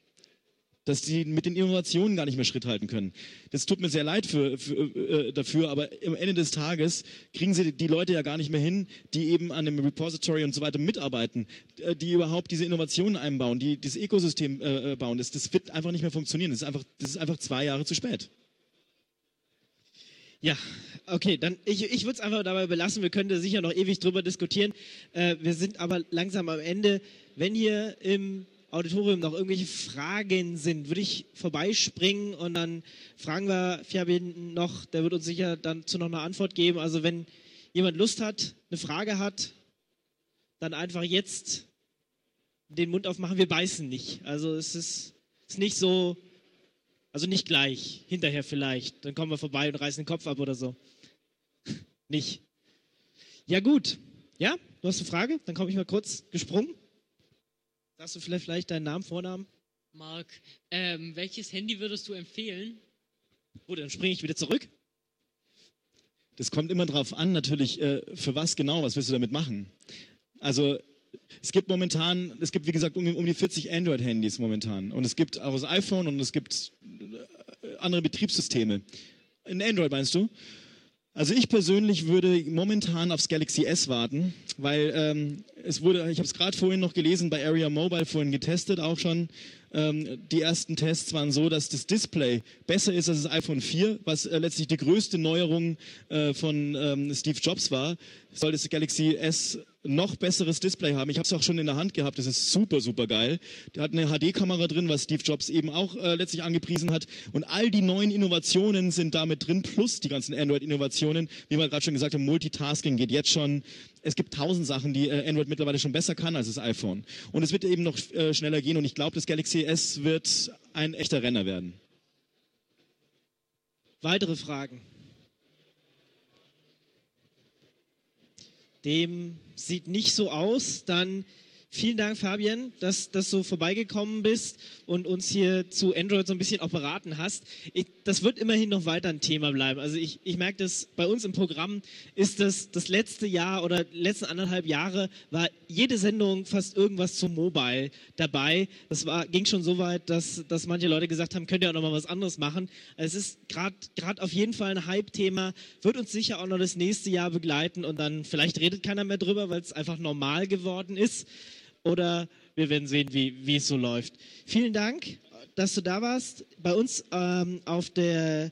dass sie mit den Innovationen gar nicht mehr Schritt halten können. Das tut mir sehr leid für, für, äh, dafür, aber am Ende des Tages kriegen sie die Leute ja gar nicht mehr hin, die eben an dem Repository und so weiter mitarbeiten, äh, die überhaupt diese Innovationen einbauen, die das Ökosystem äh, äh, bauen. Das, das wird einfach nicht mehr funktionieren. Das ist einfach, das ist einfach zwei Jahre zu spät. Ja, okay, dann ich, ich würde es einfach dabei belassen. Wir können da sicher noch ewig drüber diskutieren. Äh, wir sind aber langsam am Ende. Wenn hier im Auditorium noch irgendwelche Fragen sind, würde ich vorbeispringen und dann fragen wir Fabian noch, der wird uns sicher dann zu noch eine Antwort geben. Also wenn jemand Lust hat, eine Frage hat, dann einfach jetzt den Mund aufmachen. Wir beißen nicht. Also es ist, ist nicht so, also nicht gleich, hinterher vielleicht. Dann kommen wir vorbei und reißen den Kopf ab oder so. nicht. Ja gut. Ja, du hast eine Frage? Dann komme ich mal kurz gesprungen. Sagst du vielleicht, vielleicht deinen Namen, Vornamen? Marc, ähm, welches Handy würdest du empfehlen? Gut, dann springe ich wieder zurück. Das kommt immer darauf an, natürlich, äh, für was genau, was willst du damit machen? Also es gibt momentan, es gibt wie gesagt um, um die 40 Android-Handys momentan und es gibt auch das iPhone und es gibt äh, andere Betriebssysteme. In Android meinst du? Also ich persönlich würde momentan aufs Galaxy S warten, weil ähm, es wurde, ich habe es gerade vorhin noch gelesen, bei Area Mobile vorhin getestet auch schon. Ähm, die ersten Tests waren so, dass das Display besser ist als das iPhone 4, was äh, letztlich die größte Neuerung äh, von ähm, Steve Jobs war. Soll das Galaxy S noch besseres Display haben. Ich habe es auch schon in der Hand gehabt. Das ist super, super geil. Der hat eine HD-Kamera drin, was Steve Jobs eben auch äh, letztlich angepriesen hat. Und all die neuen Innovationen sind damit drin, plus die ganzen Android-Innovationen. Wie wir gerade schon gesagt haben, Multitasking geht jetzt schon. Es gibt tausend Sachen, die äh, Android mittlerweile schon besser kann als das iPhone. Und es wird eben noch äh, schneller gehen. Und ich glaube, das Galaxy S wird ein echter Renner werden. Weitere Fragen? Dem sieht nicht so aus. Dann Vielen Dank, Fabian, dass, dass du vorbeigekommen bist und uns hier zu Android so ein bisschen auch beraten hast. Ich, das wird immerhin noch weiter ein Thema bleiben. Also ich, ich merke das bei uns im Programm ist das das letzte Jahr oder letzten anderthalb Jahre war jede Sendung fast irgendwas zum Mobile dabei. Das war, ging schon so weit, dass, dass manche Leute gesagt haben, könnt ihr auch noch mal was anderes machen. Also es ist gerade auf jeden Fall ein Hype-Thema, wird uns sicher auch noch das nächste Jahr begleiten und dann vielleicht redet keiner mehr drüber, weil es einfach normal geworden ist oder wir werden sehen, wie, wie es so läuft. Vielen Dank, dass du da warst. Bei uns ähm, auf der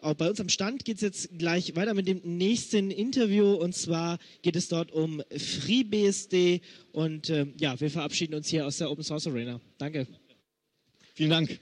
auch bei uns am Stand geht es jetzt gleich weiter mit dem nächsten Interview und zwar geht es dort um FreeBSD und äh, ja, wir verabschieden uns hier aus der Open Source Arena. Danke. Vielen Dank.